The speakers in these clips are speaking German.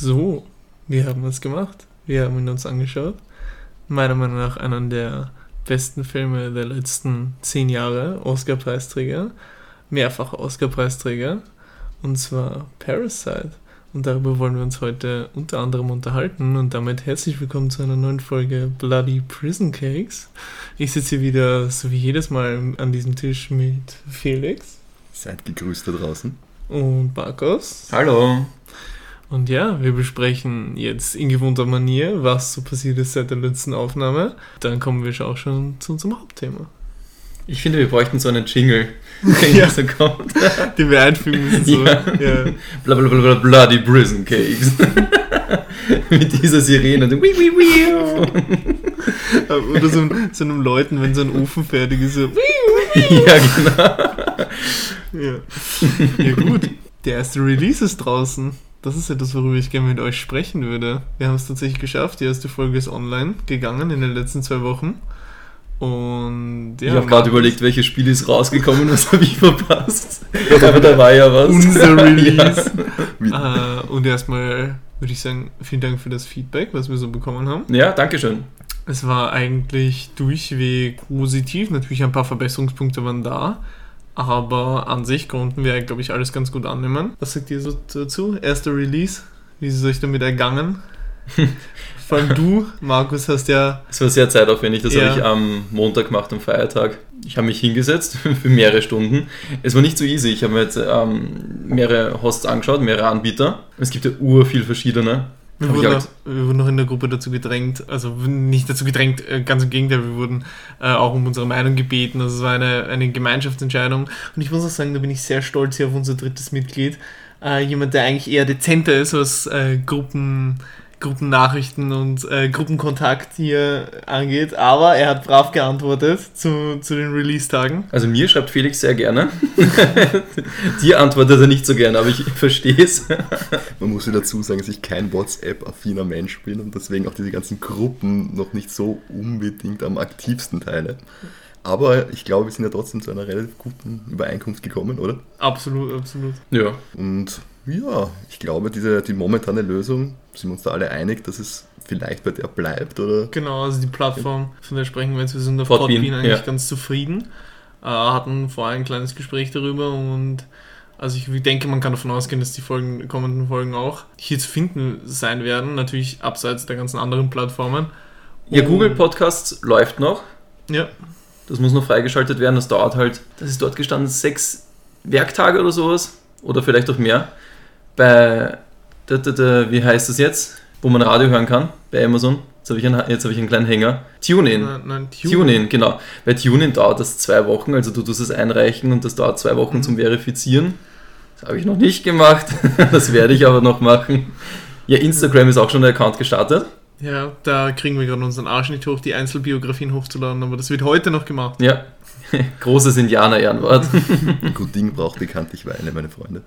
So, wir haben es gemacht. Wir haben ihn uns angeschaut. Meiner Meinung nach einer der besten Filme der letzten zehn Jahre. Oscar-Preisträger. Mehrfach Oscar-Preisträger. Und zwar Parasite. Und darüber wollen wir uns heute unter anderem unterhalten. Und damit herzlich willkommen zu einer neuen Folge Bloody Prison Cakes. Ich sitze hier wieder, so wie jedes Mal, an diesem Tisch mit Felix. Seid gegrüßt da draußen. Und Markus. Hallo. Und ja, wir besprechen jetzt in gewohnter Manier, was so passiert ist seit der letzten Aufnahme. Dann kommen wir auch schon zu unserem Hauptthema. Ich finde, wir bräuchten so einen Jingle, der ja. so kommt. Den wir einfügen müssen. So. Ja. ja. Bla, bla, bla, bla, bloody prison cakes. Mit dieser Sirene. Oder so, so einem Leuten, wenn so ein Ofen fertig ist. So. ja, genau. Ja. ja, gut. Der erste Release ist draußen. Das ist etwas, worüber ich gerne mit euch sprechen würde. Wir haben es tatsächlich geschafft. Die erste Folge ist online gegangen in den letzten zwei Wochen. Und ja, ich habe gerade überlegt, welches Spiel ist rausgekommen, was habe ich verpasst. Aber da war ja was. Unser Release. ja. uh, und erstmal würde ich sagen, vielen Dank für das Feedback, was wir so bekommen haben. Ja, danke schön. Es war eigentlich durchweg positiv. Natürlich ein paar Verbesserungspunkte waren da. Aber an sich konnten wir, glaube ich, alles ganz gut annehmen. Was sagt ihr so dazu? Erster Release? Wie ist es euch damit ergangen? Vor allem du, Markus, hast ja. Es war sehr zeitaufwendig, das ja. habe ich am Montag gemacht, am Feiertag. Ich habe mich hingesetzt für mehrere Stunden. Es war nicht so easy. Ich habe mir jetzt ähm, mehrere Hosts angeschaut, mehrere Anbieter. Es gibt ja ur viel verschiedene. Wir wurden, noch, wir wurden, noch, in der Gruppe dazu gedrängt, also nicht dazu gedrängt, äh, ganz im Gegenteil, wir wurden äh, auch um unsere Meinung gebeten. Also es war eine, eine Gemeinschaftsentscheidung. Und ich muss auch sagen, da bin ich sehr stolz hier auf unser drittes Mitglied. Äh, jemand, der eigentlich eher dezenter ist, was äh, Gruppen Gruppennachrichten und äh, Gruppenkontakt hier angeht, aber er hat brav geantwortet zu, zu den Release-Tagen. Also mir schreibt Felix sehr gerne. Dir antwortet er nicht so gerne, aber ich verstehe es. Man muss ja dazu sagen, dass ich kein WhatsApp-affiner Mensch bin und deswegen auch diese ganzen Gruppen noch nicht so unbedingt am aktivsten teile. Aber ich glaube, wir sind ja trotzdem zu einer relativ guten Übereinkunft gekommen, oder? Absolut, absolut. Ja. Und ja, ich glaube, diese, die momentane Lösung, sind wir uns da alle einig, dass es vielleicht bei der bleibt, oder? Genau, also die Plattform, von der sprechen wir jetzt, wir sind auf Podbean, Podbean eigentlich ja. ganz zufrieden. Äh, hatten vorher ein kleines Gespräch darüber und also ich denke, man kann davon ausgehen, dass die Folgen, kommenden Folgen auch hier zu finden sein werden, natürlich abseits der ganzen anderen Plattformen. Ja, Google Podcasts läuft noch. Ja. Das muss noch freigeschaltet werden, das dauert halt, das ist dort gestanden, sechs Werktage oder sowas oder vielleicht auch mehr bei, da, da, da, wie heißt das jetzt, wo man Radio hören kann, bei Amazon. Jetzt habe ich, einen, hab ich einen kleinen Hänger. TuneIn. Nein, nein, TuneIn. TuneIn, genau. Bei TuneIn dauert das zwei Wochen, also du tust es einreichen und das dauert zwei Wochen mhm. zum Verifizieren. Das habe ich noch nicht gemacht, das werde ich aber noch machen. Ja, Instagram ist auch schon der Account gestartet. Ja, da kriegen wir gerade unseren Arsch nicht hoch, die Einzelbiografien hochzuladen, aber das wird heute noch gemacht. Ja, Großes Indianer-Ehrenwort. Gut Ding braucht bekanntlich Weine, meine Freunde.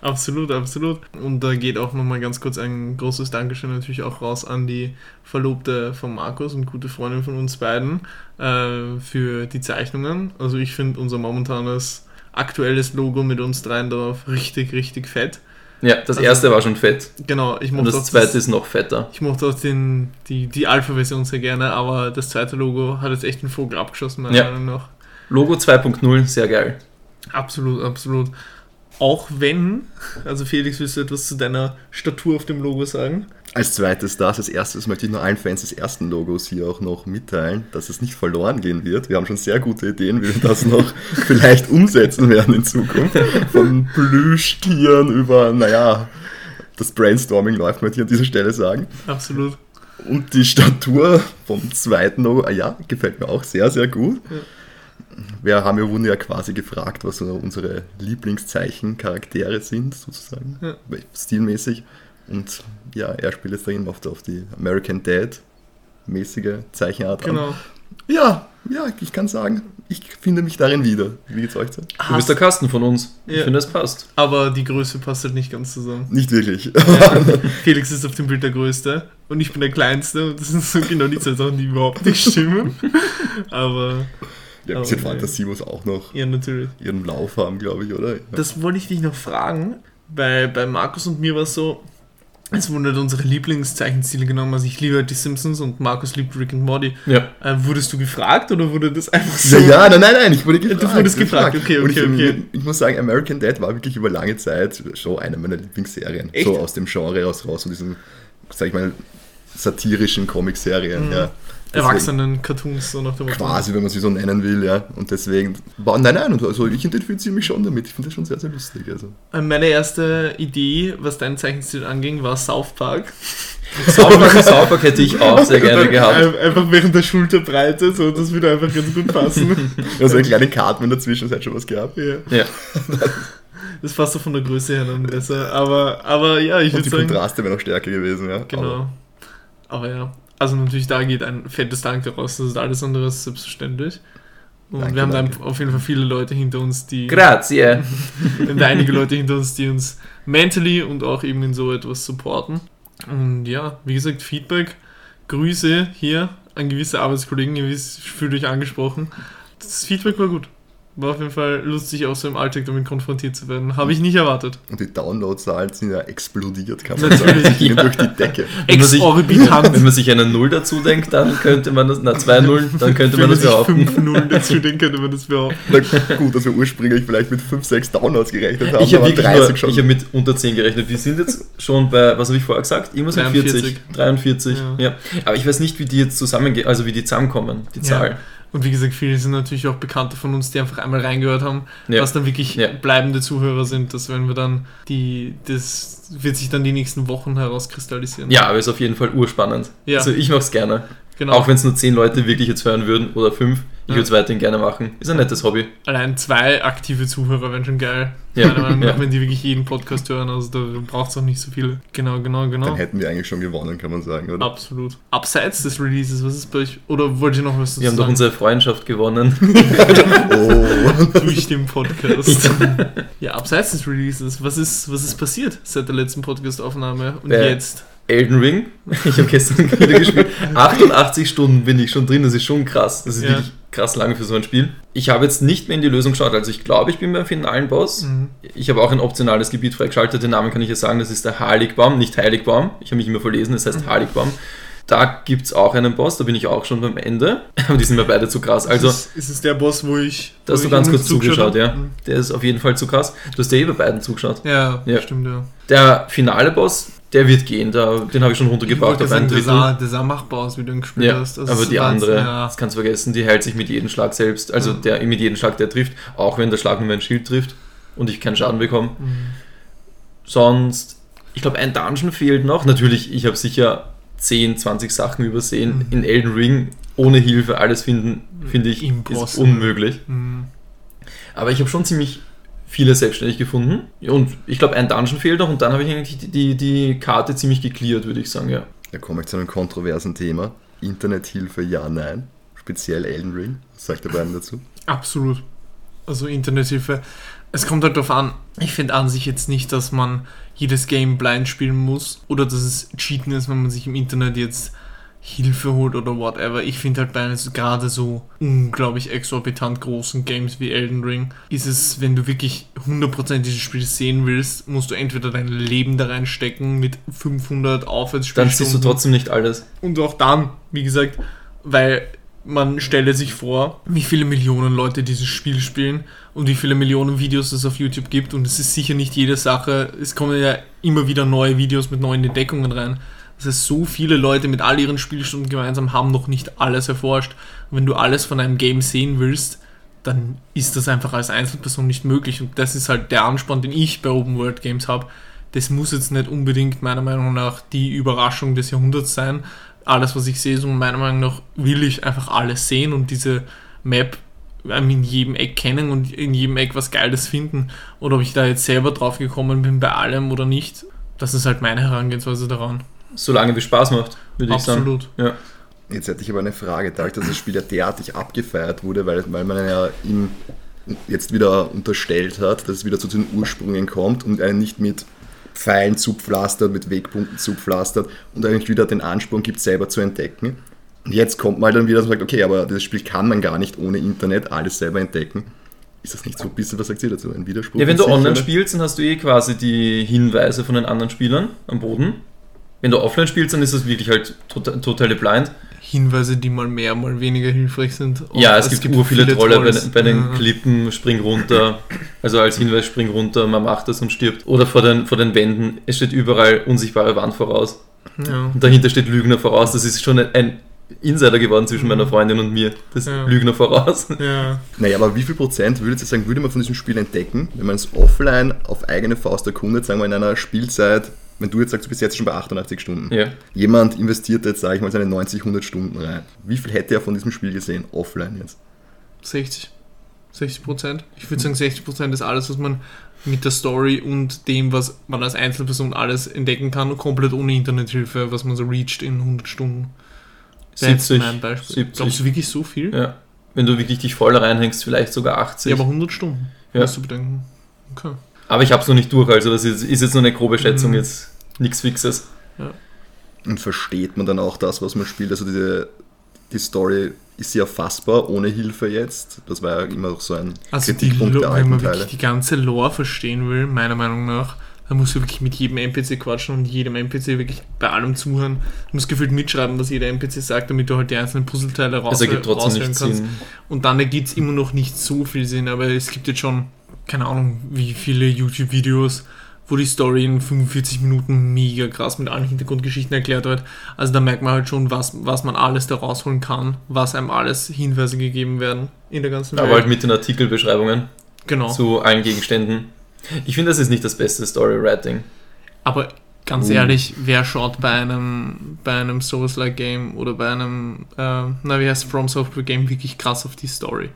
Absolut, absolut. Und da geht auch nochmal ganz kurz ein großes Dankeschön natürlich auch raus an die Verlobte von Markus und gute Freundin von uns beiden äh, für die Zeichnungen. Also ich finde unser momentanes aktuelles Logo mit uns dreien darauf richtig, richtig fett. Ja, das also, erste war schon fett. Genau, ich mochte Und das zweite das, ist noch fetter. Ich mochte auch den, die, die Alpha-Version sehr gerne, aber das zweite Logo hat jetzt echt den Vogel abgeschossen, meiner ja. Meinung nach. Logo 2.0, sehr geil. Absolut, absolut. Auch wenn, also Felix, willst du etwas zu deiner Statur auf dem Logo sagen? Als zweites das, als erstes möchte ich nur allen Fans des ersten Logos hier auch noch mitteilen, dass es nicht verloren gehen wird. Wir haben schon sehr gute Ideen, wie wir das noch vielleicht umsetzen werden in Zukunft. Von Plüschtieren über, naja, das Brainstorming läuft, möchte ich an dieser Stelle sagen. Absolut. Und die Statur vom zweiten Logo, ah ja, gefällt mir auch sehr, sehr gut. Ja wir haben ja wurden ja quasi gefragt, was so unsere Lieblingszeichen-Charaktere sind, sozusagen, ja. stilmäßig. Und ja, er spielt jetzt dahin auf, auf die American Dad mäßige Zeichenart genau. an. Ja, ja, ich kann sagen, ich finde mich darin wieder. Wie geht's euch so? Du bist der Kasten von uns. Ich finde, es passt. Aber die Größe passt halt nicht ganz zusammen. Nicht wirklich. Ja. Felix ist auf dem Bild der Größte und ich bin der Kleinste und das sind so genau die zwei Sachen, die überhaupt nicht stimmen. Aber ja, ein bisschen okay. Fantasie muss auch noch ja, natürlich. ihren Lauf haben, glaube ich, oder? Ja. Das wollte ich dich noch fragen. Bei, bei Markus und mir war es so, Es wurden halt unsere Lieblingszeichenstile genommen. Also ich liebe halt die Simpsons und Markus liebt Rick and Morty. Ja. Äh, wurdest du gefragt oder wurde das einfach so? Ja, ja, nein, nein, nein, ich wurde gefragt. Du wurdest gefragt, okay, Und okay, ich, okay. Ich muss sagen, American Dad war wirklich über lange Zeit schon eine meiner Lieblingsserien. Echt? So aus dem Genre raus, raus, von diesen, sag ich mal, satirischen Comic-Serien, Mhm. ja. Erwachsenen-Cartoons, so nach dem Motto. Quasi, wenn man sie so nennen will, ja. Und deswegen, nein, nein, also ich identifiziere mich schon damit. Ich finde das schon sehr, sehr lustig. Also. Äh, Meine erste Idee, was deinen Zeichenstil anging, war South Park. South Park, South Park hätte ich auch sehr gerne gehabt. ein- Einfach während der Schulterbreite, so, das würde einfach ganz gut passen. Also eine kleine Karte in der Zwischenzeit schon was gehabt. ja. Ja. Das passt so von der Größe her dann besser. Aber, aber ja, ich Und würde die sagen. Kontraste wären noch stärker gewesen, ja. Genau. Aber ja, also natürlich da geht ein fettes Danke raus. Das ist alles andere als selbstverständlich. Und Danke, wir haben danke. dann auf jeden Fall viele Leute hinter uns, die. Grazie. Wir haben da einige Leute hinter uns, die uns mentally und auch eben in so etwas supporten. Und ja, wie gesagt, Feedback, Grüße hier an gewisse Arbeitskollegen, ihr wisst, fühlt euch angesprochen. Das Feedback war gut. War auf jeden Fall lustig, auch so im Alltag damit konfrontiert zu werden. Habe ich nicht erwartet. Und die Downloadzahlen sind ja explodiert, kann man Natürlich, sagen. Die gingen ja. durch die Decke. Wenn man sich- Exorbitant. Wenn man sich eine Null dazu denkt, dann könnte man das, na zwei Nullen, dann könnte Wenn man das sich behaupten. 5 Nullen dazu denken, könnte man das behaupten. Na gut, dass wir ursprünglich vielleicht mit 5, 6 Downloads gerechnet haben, Ich habe aber wirklich 30 nur, schon. ich habe mit unter 10 gerechnet. Wir sind jetzt schon bei, was habe ich vorher gesagt? Irgendwas mit 43. 40, 43. Ja. Ja. Aber ich weiß nicht, wie die jetzt zusammengehen, also wie die zusammenkommen, die Ja. Und wie gesagt, viele sind natürlich auch Bekannte von uns, die einfach einmal reingehört haben, Ja. was dann wirklich Ja. bleibende Zuhörer sind. Das werden wir dann, die, das wird sich dann die nächsten Wochen herauskristallisieren. Ja, aber ist auf jeden Fall urspannend. Ja. Also ich mache es gerne. Genau. Auch wenn es nur 10 Leute wirklich jetzt hören würden oder 5. Ich Ja. würde es weiterhin gerne machen. Ist ein nettes Hobby. Allein zwei aktive Zuhörer wären schon geil. Ja. Meinung Ja. wenn die wirklich jeden Podcast hören. Also da braucht es auch nicht so viele. Genau, genau, genau. Dann hätten wir eigentlich schon gewonnen, kann man sagen, oder? Absolut. Abseits des Releases, was ist bei euch? Oder wollt ihr noch was dazu Wir haben doch unsere Freundschaft gewonnen. Oh. durch den Podcast. ja, abseits des Releases, was ist, was ist passiert seit der letzten Podcast-Aufnahme und Äh, jetzt? Elden Ring. Ich habe gestern wieder gespielt. 88 Stunden bin ich schon drin. Das ist schon krass. Das ist Ja. wirklich krass lange für so ein Spiel. Ich habe jetzt nicht mehr in die Lösung geschaut. Also ich glaube, ich bin beim finalen Boss. Mhm. Ich habe auch ein optionales Gebiet freigeschaltet. Den Namen kann ich ja sagen. Das ist der Heiligbaum, nicht Heiligbaum. Ich habe mich immer verlesen. Das heißt Mhm. Heiligbaum. Da gibt es auch einen Boss. Da bin ich auch schon beim Ende. Aber die sind mir beide zu krass. Also ist, es, ist es der Boss, wo ich. da wo hast du ganz kurz zugeschaut, ja. Mhm. Der ist auf jeden Fall zu krass. Du hast ja eh bei beiden zugeschaut. Ja, Ja. stimmt, ja. Der finale Boss, der wird gehen. Da, den habe ich schon Ich runtergebracht wollte auf ein sagen, der Drittel. sah, der sah machbar aus, wie du ihn gespielt Ja, hast. Also aber die andere, Ja, das kannst du vergessen, die heilt sich mit jedem Schlag selbst. Also Ja. der mit jedem Schlag, der trifft, auch wenn der Schlag nur mein Schild trifft und ich keinen Schaden bekomme. Mhm. Sonst, ich glaube, ein Dungeon fehlt noch. Natürlich, ich habe sicher 10, 20 Sachen übersehen. Mhm. In Elden Ring ohne Hilfe alles finden, finde ich, ist Impossible. unmöglich. Mhm. Aber ich habe schon ziemlich viele selbstständig gefunden. Und ich glaube, ein Dungeon fehlt noch und dann habe ich eigentlich die, die, die Karte ziemlich geklärt, würde ich sagen, ja. Da komme ich zu einem kontroversen Thema. Internethilfe, ja, nein. Speziell Elden Ring. Was sagt der beiden dazu? Absolut. Also Internethilfe. Es kommt halt darauf an. Ich finde an sich jetzt nicht, dass man jedes Game blind spielen muss oder dass es Cheaten ist, wenn man sich im Internet jetzt Hilfe holt oder whatever. Ich finde halt bei einem so- gerade so unglaublich exorbitant großen Games wie Elden Ring ist es, wenn du wirklich 100% dieses Spiel sehen willst, musst du entweder dein Leben da reinstecken mit 500 Aufwärtsspielstunden. Dann siehst du trotzdem nicht alles. Und auch dann, wie gesagt, weil man stelle sich vor, wie viele Millionen Leute dieses Spiel spielen und wie viele Millionen Videos es auf YouTube gibt. Und es ist sicher nicht jede Sache. Es kommen ja immer wieder neue Videos mit neuen Entdeckungen rein. Das heißt, so viele Leute mit all ihren Spielstunden gemeinsam haben noch nicht alles erforscht. Und wenn du alles von einem Game sehen willst, dann ist das einfach als Einzelperson nicht möglich. Und das ist halt der Anspann, den ich bei Open World Games habe. Das muss jetzt nicht unbedingt meiner Meinung nach die Überraschung des Jahrhunderts sein. Alles, was ich sehe, so meiner Meinung nach will ich einfach alles sehen und diese Map in jedem Eck kennen und in jedem Eck was Geiles finden. Oder ob ich da jetzt selber drauf gekommen bin bei allem oder nicht. Das ist halt meine Herangehensweise daran. Solange wie Spaß macht, würde ich sagen. Absolut. Ja. Jetzt hätte ich aber eine Frage, dadurch, dass das Spiel ja derartig abgefeiert wurde, weil, weil man ja ihm jetzt wieder unterstellt hat, dass es wieder zu den Ursprüngen kommt und einen nicht mit Pfeilen zupflastert, mit Wegpunkten zupflastert und eigentlich wieder den Ansporn gibt, selber zu entdecken. Und jetzt kommt man dann wieder und sagt, okay, aber das Spiel kann man gar nicht ohne Internet alles selber entdecken. Ist das nicht so ein bisschen, was sagt sie dazu, ein Widerspruch? Ja, wenn du sich, online oder? spielst, dann hast du eh quasi die Hinweise von den anderen Spielern am Boden. Wenn du offline spielst, dann ist das wirklich halt tota- totale blind. Hinweise, die mal mehr, mal weniger hilfreich sind. Und Ja, es, gibt, ur viele Trolle bei, bei den Ja. Klippen, spring runter. Also als Hinweis, spring runter, man macht das und stirbt. Oder vor den, vor den Wänden, es steht überall unsichtbare Wand voraus. Ja. Und dahinter steht Lügner voraus. Das ist schon ein, ein Insider geworden zwischen meiner Freundin und mir. Das Ja. Lügner voraus. ja. Naja, aber wie viel Prozent würdet ihr sagen, würde man von diesem Spiel entdecken, wenn man es offline auf eigene Faust erkundet, sagen wir in einer Spielzeit, wenn du jetzt sagst, du bist jetzt schon bei 88 Stunden. Ja. Jemand investiert jetzt, sage ich mal, seine 90, 100 Stunden rein. Wie viel hätte er von diesem Spiel gesehen, offline jetzt? 60. 60 Prozent. Ich würde sagen, 60 Prozent ist alles, was man mit der Story und dem, was man als Einzelperson alles entdecken kann, komplett ohne Internethilfe, was man so reacht in 100 Stunden. Wäre jetzt 70. mein Beispiel. 70. Glaubst du wirklich so viel? Ja. Wenn du wirklich dich voll reinhängst, vielleicht sogar 80. Ja, aber 100 Stunden. Ja. Musst du bedenken. Okay. Aber ich habe es noch nicht durch, also das ist, ist jetzt nur eine grobe Schätzung, Mhm. jetzt nichts Fixes. Und versteht man dann auch das, was man spielt? Also diese, die Story ist sie erfassbar ohne Hilfe jetzt? Das war ja immer noch so ein Also die, Kritikpunkt der Lo- wenn alten man Teile. wirklich die ganze Lore verstehen will, meiner Meinung nach, dann musst du wirklich mit jedem NPC quatschen und jedem NPC wirklich bei allem zuhören. Du musst gefühlt mitschreiben, was jeder NPC sagt, damit du halt die einzelnen Puzzleteile raus, Es ergibt trotzdem raushören kannst. Sinn. Und dann ergibt es immer noch nicht so viel Sinn, aber es gibt jetzt schon, keine Ahnung, wie viele YouTube-Videos, wo die Story in 45 Minuten mega krass mit allen Hintergrundgeschichten erklärt wird. Also da merkt man halt schon, was, was man alles da rausholen kann, was einem alles Hinweise gegeben werden in der ganzen Aber halt mit den Artikelbeschreibungen genau. zu allen Gegenständen. Ich finde, das ist nicht das beste Story-Writing. Aber ganz Uh. ehrlich, wer schaut bei einem, bei einem Souls-like Game oder bei einem, äh, na wie heißt From Software Game wirklich krass auf die Story?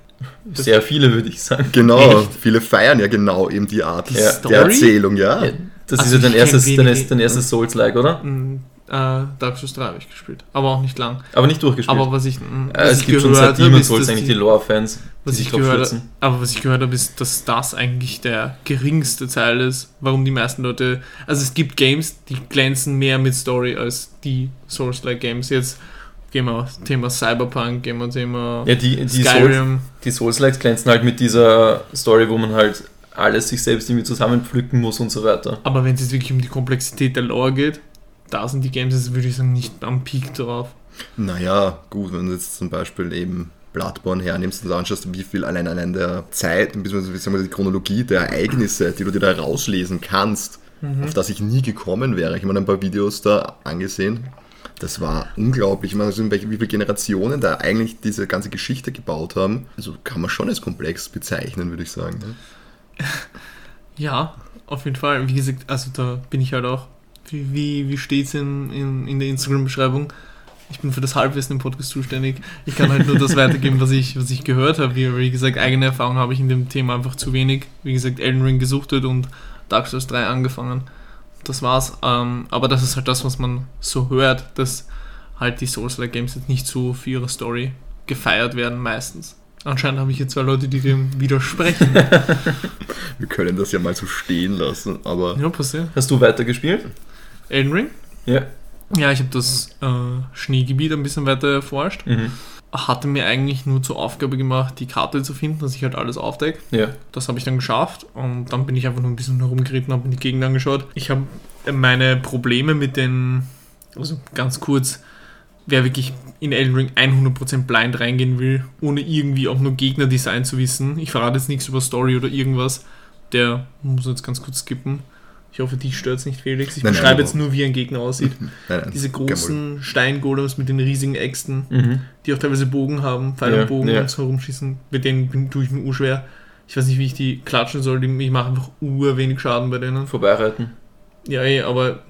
Sehr viele, würde ich sagen. Genau, Echt? viele feiern ja genau eben die Art Die Ja. Story? der Erzählung, ja. Ja, Das Also ist ja dein erstes, dein, dein erstes Souls-like, oder? Mm, äh, Dark Souls 3 habe ich gespielt, aber auch nicht lang. Aber nicht durchgespielt. Aber was ich, mm, äh, was es ich gibt schon seit ist, Souls eigentlich die- die Lore-Fans, die was sich ich drauf gehört. Aber was ich gehört habe, ist, dass das eigentlich der geringste Teil ist, warum die meisten Leute. Also es gibt Games, die glänzen mehr mit Story als die Souls-like Games. Jetzt gehen wir auf Thema Cyberpunk, gehen wir Thema Ja, die, die, Souls, Skyrim. die Souls-Likes glänzen halt mit dieser Story, wo man halt alles sich selbst irgendwie zusammenpflücken muss und so weiter. Aber wenn es jetzt wirklich um die Komplexität der Lore geht, da sind die Games, jetzt würde ich sagen, nicht am Peak drauf. Naja, gut, wenn du jetzt zum Beispiel eben Bloodborne hernimmst und anschaust, wie viel allein allein der Zeit, beziehungsweise wie sagen wir, die Chronologie der Ereignisse, die du dir da rauslesen kannst, auf das ich nie gekommen wäre. Ich habe mir ein paar Videos da angesehen. Das war unglaublich. Ich meine, also welche, wie viele Generationen da eigentlich diese ganze Geschichte gebaut haben. Also kann man schon als komplex bezeichnen, würde ich sagen. ne? Ja, auf jeden Fall. Wie gesagt, also da bin ich halt auch. Wie, wie, wie steht es in, in, in der Instagram-Beschreibung? Ich bin für das Halbwissen im Podcast zuständig. Ich kann halt nur das weitergeben, was ich, was ich gehört habe. Wie, wie gesagt, eigene Erfahrung habe ich in dem Thema einfach zu wenig. Wie gesagt, Elden Ring gesuchtet und Dark Souls 3 angefangen. Das war's. Ähm, aber das ist halt das, was man so hört, dass halt die Souls-like Games jetzt nicht so für ihre Story gefeiert werden meistens. Anscheinend habe ich hier zwei Leute, die dem widersprechen. Wir können das ja mal so stehen lassen, aber ja, passiert. Hast du weitergespielt? Elden Ring? Ja. Ja, ich habe das äh, Schneegebiet ein bisschen weiter erforscht. Mhm. Hatte mir eigentlich nur zur Aufgabe gemacht, die Karte zu finden, dass ich halt alles aufdecke. Ja. Das habe ich dann geschafft und dann bin ich einfach nur ein bisschen herumgeritten, habe mir die Gegend angeschaut. Ich habe meine Probleme mit den, also ganz kurz, wer wirklich in Elden Ring 100% blind reingehen will, ohne irgendwie auch nur Gegnerdesign zu wissen. Ich verrate jetzt nichts über Story oder irgendwas. Der muss jetzt ganz kurz skippen. Ich hoffe, die stört es nicht, Felix. Ich Nein, nein, beschreibe aber- jetzt nur, wie ein Gegner aussieht. nein, nein, Diese großen Steingolems mit den riesigen Äxten, Mhm. die auch teilweise Bogen haben, Pfeil Ja, und Bogen ja. und so herumschießen. Mit denen bin- tue ich mir urschwer. Ich weiß nicht, wie ich die klatschen soll. die- Ich mache einfach ur wenig Schaden bei denen. Vorbeireiten. Ja, eh, aber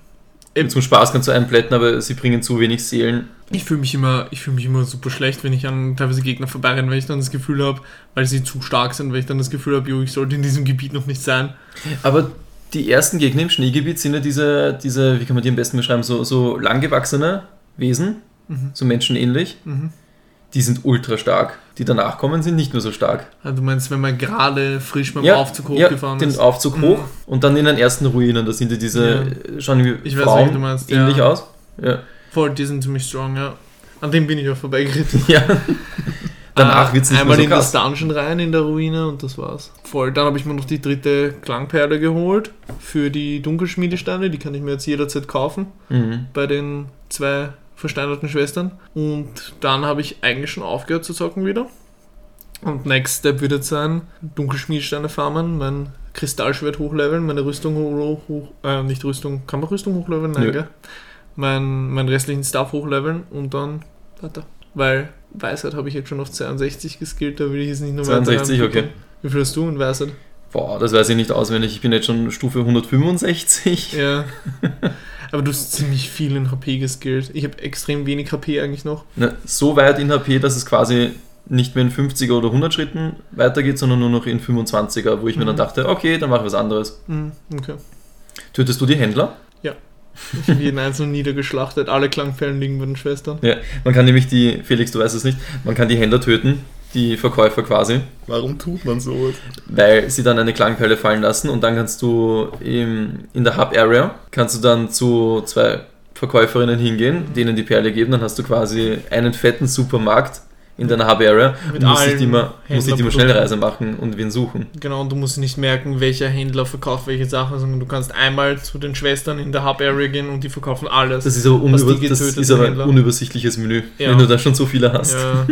Zum Spaß kannst du einplätten, aber sie bringen zu wenig Seelen. ich fühle mich immer, ich fühle mich immer super schlecht, wenn ich an teilweise Gegner vorbeirenne, weil ich dann das Gefühl habe, weil sie zu stark sind, weil ich dann das Gefühl habe, jo, ich sollte in diesem Gebiet noch nicht sein. Aber die ersten Gegner im Schneegebiet sind ja diese, diese wie kann man die am besten beschreiben, so, so langgewachsene Wesen, Mhm. so menschenähnlich. Mhm. Die sind ultra stark. Die danach kommen, sind nicht mehr so stark. Also du meinst, wenn man gerade frisch beim Aufzug ja, hochgefahren den ist? Aufzug Mhm. hoch und dann in den ersten Ruinen, da sind ja diese, äh, schauen wie Ich weiß, Frauen du meinst, ja. ähnlich aus. Ja. Voll, die sind ziemlich strong, ja. An dem bin ich auch vorbeigeritten. ja. danach wird es nicht Einmal mehr in so das krass. Dungeon rein in der Ruine und das war's. Voll. Dann habe ich mir noch die dritte Klangperle geholt für die Dunkelschmiedesteine. Die kann ich mir jetzt jederzeit kaufen Mhm. bei den zwei versteinerten Schwestern. Und dann habe ich eigentlich schon aufgehört zu zocken wieder. Und Next Step wird jetzt sein, Dunkelschmiedesteine farmen, mein Kristallschwert hochleveln, meine Rüstung hoch, hoch äh, nicht Rüstung, kann man Rüstung hochleveln? Nein, Nö. gell? Mein, mein restlichen Stuff hochleveln und dann weiter. Weil Weisheit habe ich jetzt schon auf 62 geskillt, da will ich jetzt nicht nur weiter 62, reingucken. okay. Wie viel hast du in Weisheit? Boah, das weiß ich nicht auswendig. Ich bin jetzt schon Stufe 165. Ja. Aber du hast ziemlich viel in HP geskillt. Ich habe extrem wenig HP eigentlich noch. Na, so weit in HP, dass es quasi nicht mehr in 50er oder 100 Schritten weitergeht, sondern nur noch in 25er, wo ich mir dann Mhm. dachte, okay, dann mache ich was anderes. Hm, okay. Tötest du die Händler? Jeden einzelnen niedergeschlachtet. Alle Klangperlen liegen bei den Schwestern. Ja, man kann nämlich die, Felix, du weißt es nicht, man kann die Händler töten, die Verkäufer quasi, Warum tut man so? weil sie dann eine Klangperle fallen lassen und dann kannst du im, in der Hub-Area, kannst du dann zu zwei Verkäuferinnen hingehen, denen die Perle geben, dann hast du quasi einen fetten Supermarkt in deiner Hub-Area und musst nicht immer, musst nicht immer. Schnellreise machen und wen suchen. Genau, und du musst nicht merken, welcher Händler verkauft welche Sachen, sondern du kannst einmal zu den Schwestern in der Hub-Area gehen und die verkaufen alles. Das ist aber, unüber, das ist aber ein unübersichtliches Menü, Ja. wenn du da schon so viele hast. Ja.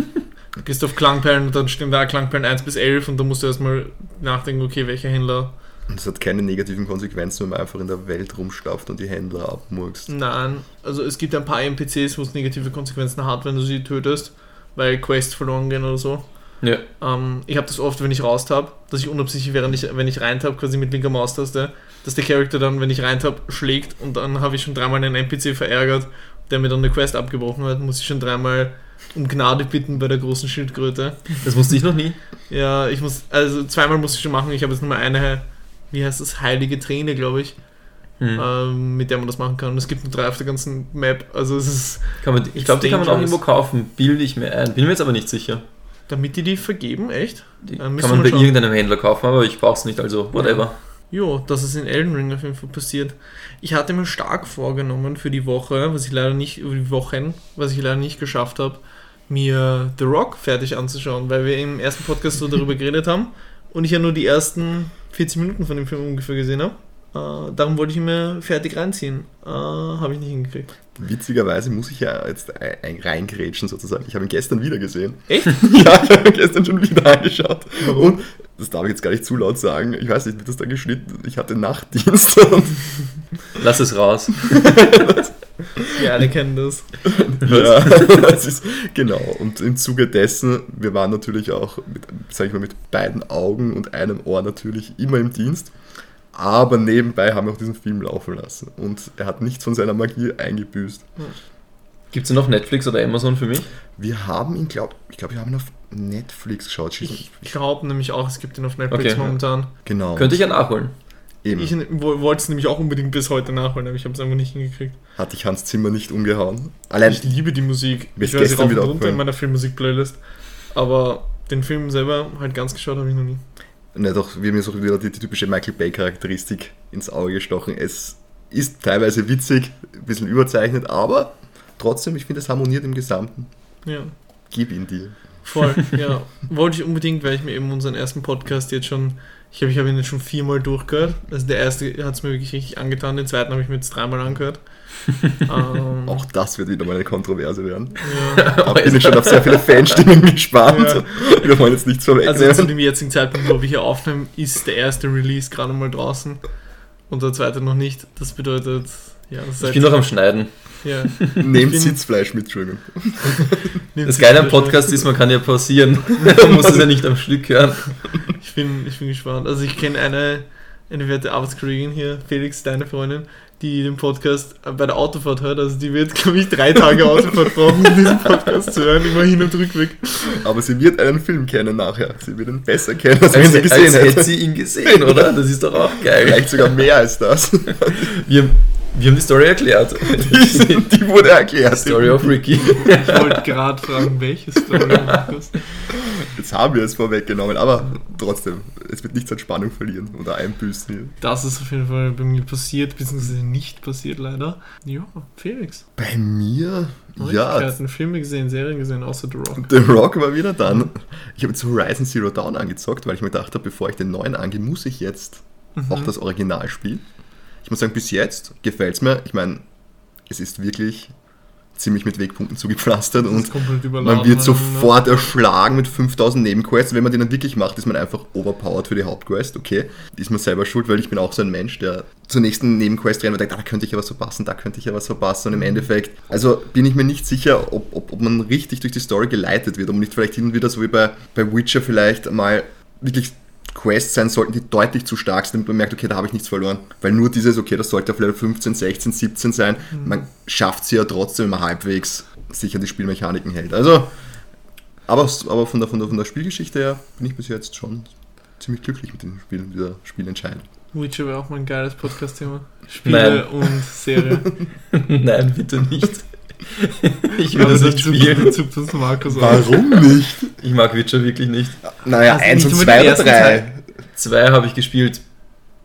Du gehst auf Klangperlen und dann stehen da Klangperlen 1 bis 11 und dann musst du erstmal nachdenken, okay, welcher Händler. Und es hat keine negativen Konsequenzen, wenn man einfach in der Welt rumstauft und die Händler abmurkst. Nein, also es gibt ein paar NPCs, wo es negative Konsequenzen hat, wenn du sie tötest, weil Quests verloren gehen oder so. Ja. Ähm, ich habe das oft, wenn ich raus habe, dass ich unabsichtlich, während ich, wenn ich rein habe, quasi mit linker Maustaste, dass der Charakter dann, wenn ich rein habe, schlägt und dann habe ich schon dreimal einen NPC verärgert, der mir dann eine Quest abgebrochen hat, muss ich schon dreimal um Gnade bitten bei der großen Schildkröte. Das wusste ich noch nie. Ja, ich muss, also zweimal muss ich schon machen. Ich habe jetzt nur mal eine, wie heißt das, heilige Träne, glaube ich, Hm. ähm, mit der man das machen kann. Und es gibt nur drei auf der ganzen Map. Also es ist, Kann man, ich glaube, die kann man auch irgendwo kaufen, bilde ich mir ein. Bin mir jetzt aber nicht sicher. damit die die vergeben, echt? Die Äh, kann man bei schauen. irgendeinem Händler kaufen, aber ich brauche es nicht, also whatever. Jo, das ist in Elden Ring auf jeden Fall passiert. Ich hatte mir stark vorgenommen für die Woche, was ich leider nicht, über die Wochen, was ich leider nicht geschafft habe, mir The Rock fertig anzuschauen, weil wir im ersten Podcast so darüber geredet haben und ich ja nur die ersten 40 Minuten von dem Film ungefähr gesehen habe. Äh, darum wollte ich ihn mir fertig reinziehen. Äh, habe ich nicht hingekriegt. Witzigerweise muss ich ja jetzt ein- ein- reingrätschen sozusagen. Ich habe ihn gestern wieder gesehen. Echt? ja, ich habe ihn gestern schon wieder angeschaut. Warum? Und das darf ich jetzt gar nicht zu laut sagen. Ich weiß nicht, wird das da geschnitten? Ich hatte Nachtdienst und Lass es raus. Wir alle kennen das. Ja, das ist, genau. Und im Zuge dessen, wir waren natürlich auch, mit, sag ich mal, mit beiden Augen und einem Ohr natürlich immer im Dienst. Aber nebenbei haben wir auch diesen Film laufen lassen. Und er hat nichts von seiner Magie eingebüßt. Gibt es noch Netflix oder Amazon für mich? Wir haben ihn, glaub, ich glaube, wir haben ihn auf Netflix geschaut. Ich glaube nämlich auch, es gibt ihn auf Netflix Okay. momentan. Genau. Könnte ich ja nachholen. Eben. Ich wo- wollte es nämlich auch unbedingt bis heute nachholen, aber ich habe es einfach nicht hingekriegt. Hat dich Hans Zimmer nicht umgehauen. Allein, Ich liebe die Musik. Ich höre sie gestern rauf und runter in meiner Filmmusik-Playlist. Aber den Film selber halt ganz geschaut habe ich noch nie. Ne, doch, wir haben jetzt auch wieder die, die typische Michael Bay-Charakteristik ins Auge gestochen. Es ist teilweise witzig, ein bisschen überzeichnet, aber trotzdem, ich finde, es harmoniert im Gesamten. Ja, Gib ihn dir. voll. ja, wollte ich unbedingt, weil ich mir eben unseren ersten Podcast jetzt schon, ich habe ich hab ihn jetzt schon viermal durchgehört. Also der erste hat es mir wirklich richtig angetan, den zweiten habe ich mir jetzt dreimal angehört. Ähm, Auch das wird wieder mal eine Kontroverse werden. ja. Da bin ich schon auf sehr viele Fanstimmen gespannt. Ja. Wir wollen jetzt nichts Also zu vorwegnehmen. dem jetzigen Zeitpunkt, wo wir hier aufnehmen, ist der erste Release gerade mal draußen und der zweite noch nicht. Das bedeutet, ja, das Ich bin noch am Schneiden. ja, Nehmt bin- Sitzfleisch mit, Entschuldigung. Nehmt Das Geile am Podcast ist, man kann ja pausieren. man muss es ja nicht am Stück hören. Ich bin, ich bin gespannt. Also ich kenne eine, eine werte Arbeitskollegin hier, Felix, deine Freundin, die den Podcast bei der Autofahrt hört. Also die wird, glaube ich, drei Tage Autofahrt brauchen, um diesen Podcast zu hören, immer hin und rückweg. Aber sie wird einen Film kennen nachher. Sie wird ihn besser kennen, als wenn Als, sie gesehen als hätte hätte. sie ihn gesehen, oder? Das ist doch auch geil. Vielleicht sogar mehr als das. Wir, Wir haben die Story erklärt. Die, die wurde erklärt. Story of Ricky. Ich wollte gerade fragen, welche Story, Markus. Jetzt haben wir es vorweggenommen, aber trotzdem, es wird nichts an Spannung verlieren oder einbüßen hier. Das ist auf jeden Fall bei mir passiert, beziehungsweise nicht passiert leider. Ja, Felix. Bei mir, ja, Neuigkeiten, Filme gesehen, Serien gesehen, außer The Rock. The Rock war wieder dann. Ich habe jetzt Horizon Zero Dawn angezockt, weil ich mir gedacht habe, bevor ich den neuen angehe, muss ich jetzt auch das Original spielen. Ich muss sagen, bis jetzt gefällt es mir. Ich meine, es ist wirklich ziemlich mit Wegpunkten zugepflastert und man wird nach. sofort erschlagen mit 5000 Nebenquests. Wenn man die dann wirklich macht, ist man einfach overpowered für die Hauptquest. Okay, ist man selber schuld, weil ich bin auch so ein Mensch, der zur nächsten Nebenquest rennt und denkt, ah, da könnte ich ja was verpassen, da könnte ich ja was verpassen. Und im Endeffekt, also bin ich mir nicht sicher, ob, ob, ob man richtig durch die Story geleitet wird, ob man nicht vielleicht hin und wieder so wie bei, bei Witcher vielleicht mal wirklich Quests sein sollten, die deutlich zu stark sind, damit man merkt, okay, da habe ich nichts verloren. Weil nur dieses, okay, das sollte auf Level 15, 16, 17 sein, man schafft sie ja trotzdem, wenn man halbwegs sich an die Spielmechaniken hält. Also, aber, aber von, der, von, der, von der Spielgeschichte her bin ich bis jetzt schon ziemlich glücklich mit dem Spiel, dieser Spielentscheidung. Witcher wäre auch mal ein geiles Podcast-Thema. Spiele Nein. und Serie. Nein, bitte nicht. Ich will das nicht spielen. Zug das Markus. Warum nicht? Ich mag Witcher wirklich nicht. Naja, 1 nicht und nur 2 den oder 3. Zwei habe ich gespielt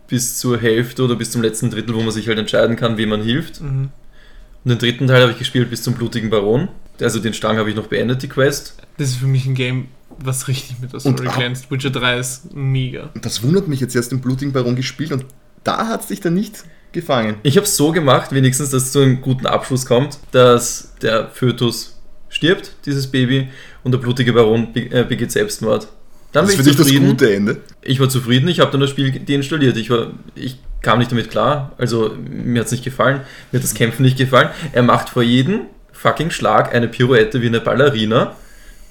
bis zur Hälfte oder bis zum letzten Drittel, wo man sich halt entscheiden kann, wem man hilft. Mhm. Und den dritten Teil habe ich gespielt bis zum blutigen Baron. Also den Strang habe ich noch beendet, die Quest. Das ist für mich ein Game, was richtig mit der Und Story ab- glänzt. Witcher 3 ist mega. Das wundert mich jetzt erst den blutigen Baron gespielt und da hat es dich dann nicht gefangen. Ich habe es so gemacht, wenigstens, dass es zu einem guten Abschluss kommt, dass der Fötus stirbt, dieses Baby, und der blutige Baron be äh, begeht Selbstmord. Dann Das ist ich für dich das zufrieden. gute Ende. Ich war zufrieden, ich habe dann das Spiel deinstalliert. Ich, war, ich kam nicht damit klar, also mir hat es nicht gefallen, mir hat das Kämpfen nicht gefallen. Er macht vor jedem fucking Schlag eine Pirouette wie eine Ballerina.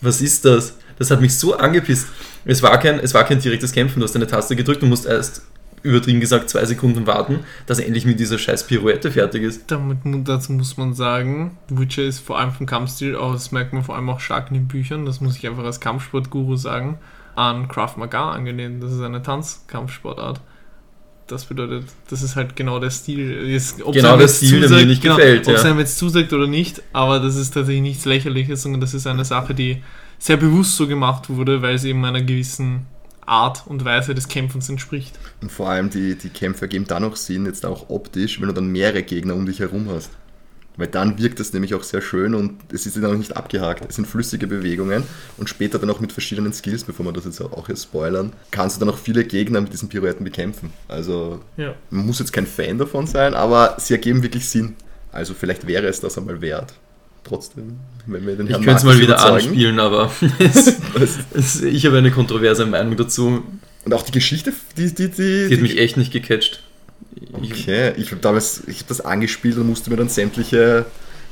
Was ist das? Das hat mich so angepisst. Es war kein, es war kein direktes Kämpfen, du hast eine Taste gedrückt und musst erst übertrieben gesagt zwei Sekunden warten, dass er endlich mit dieser scheiß Pirouette fertig ist. Damit, dazu muss man sagen, Witcher ist vor allem vom Kampfstil, aber das merkt man vor allem auch stark in den Büchern, das muss ich einfach als Kampfsportguru sagen, an Krav Maga angelehnt. Das ist eine Tanzkampfsportart. Das bedeutet, das ist halt genau der Stil. Jetzt, ob Genau der Stil, der mir nicht gefällt, Ob es ja. einem jetzt zusagt oder nicht, aber das ist tatsächlich nichts Lächerliches, sondern das ist eine Sache, die sehr bewusst so gemacht wurde, weil es eben einer gewissen Art und Weise des Kämpfens entspricht. Und vor allem die, die Kämpfe ergeben dann auch Sinn, jetzt auch optisch, wenn du dann mehrere Gegner um dich herum hast. Weil dann wirkt es nämlich auch sehr schön und es ist dann auch nicht abgehakt. Es sind flüssige Bewegungen und später dann auch mit verschiedenen Skills, bevor wir das jetzt auch jetzt spoilern, kannst du dann auch viele Gegner mit diesen Pirouetten bekämpfen. Also Ja. man muss jetzt kein Fan davon sein, aber sie ergeben wirklich Sinn. Also vielleicht wäre es das einmal wert. Trotzdem, wenn wir den Ich Herrn könnte es mal wieder überzeugen. anspielen, aber es, es, ich habe eine kontroverse Meinung dazu. Und auch die Geschichte, die, die, die, Die hat mich echt nicht gecatcht. Ich, Okay, ich habe damals, ich habe das angespielt und musste mir dann sämtliche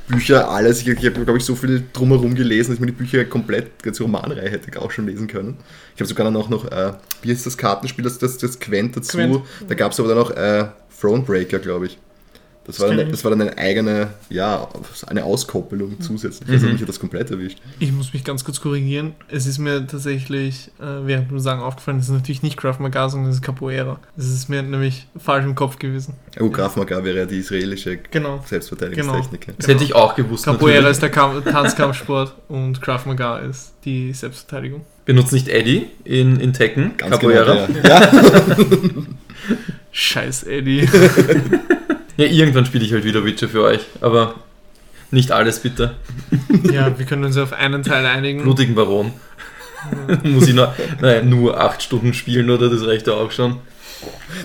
Bücher, alles, ich, ich habe glaube ich so viel drumherum gelesen, dass ich mir die Bücher komplett, die ganze Romanreihe hätte auch schon lesen können. Ich habe sogar dann auch noch, äh, wie ist das Kartenspiel, das, das, das Quent dazu, Gwent. da gab es aber dann auch äh, Thronebreaker, glaube ich. Das war, ich das war dann eine eigene, ja, eine Auskoppelung zusätzlich. Also mich hat das komplett erwischt. Ich muss mich ganz kurz korrigieren. Es ist mir tatsächlich äh, während dem Sagen aufgefallen, es ist natürlich nicht Krav Maga, sondern es ist Capoeira. Es ist mir nämlich falsch im Kopf gewesen. Oh, Graf Maga wäre ja die israelische Genau. Selbstverteidigungstechnik. Genau. das hätte ich auch gewusst. Capoeira natürlich. ist der Kam Tanzkampfsport und Krav Maga ist die Selbstverteidigung. Benutzt nicht Eddie in, in Tekken, Ganz Capoeira. genau. Ja. ja. Scheiß Eddie. Ja, irgendwann spiele ich halt wieder Witcher für euch, aber nicht alles bitte. ja, wir können uns auf einen Teil einigen. Blutigen Baron. Muss ich noch, nein, nur 8 Stunden spielen, oder? Das reicht ja auch schon.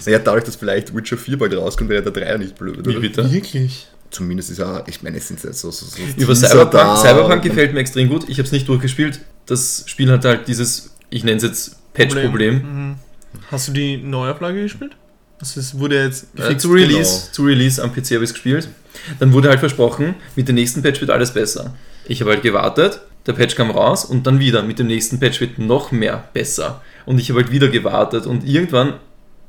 Naja, dadurch, dass vielleicht Witcher 4 bald rauskommt, wäre der 3 nicht blöd, Wie oder? bitte? Wirklich? Zumindest ist er, ich meine, es sind jetzt so, so, so Über Cyberpunk, Cyberpunk gefällt mir extrem gut. Ich habe es nicht durchgespielt. Das Spiel hat halt dieses, ich nenne es jetzt Patch-Problem. Mhm. Hast du die Neuauflage gespielt? Das ist, wurde jetzt Äh, gefixt. zu, Release, zu Release am PC habe ich es gespielt. Dann wurde halt versprochen, mit dem nächsten Patch wird alles besser. Ich habe halt gewartet, der Patch kam raus und dann wieder, mit dem nächsten Patch wird noch mehr besser. Und ich habe halt wieder gewartet und irgendwann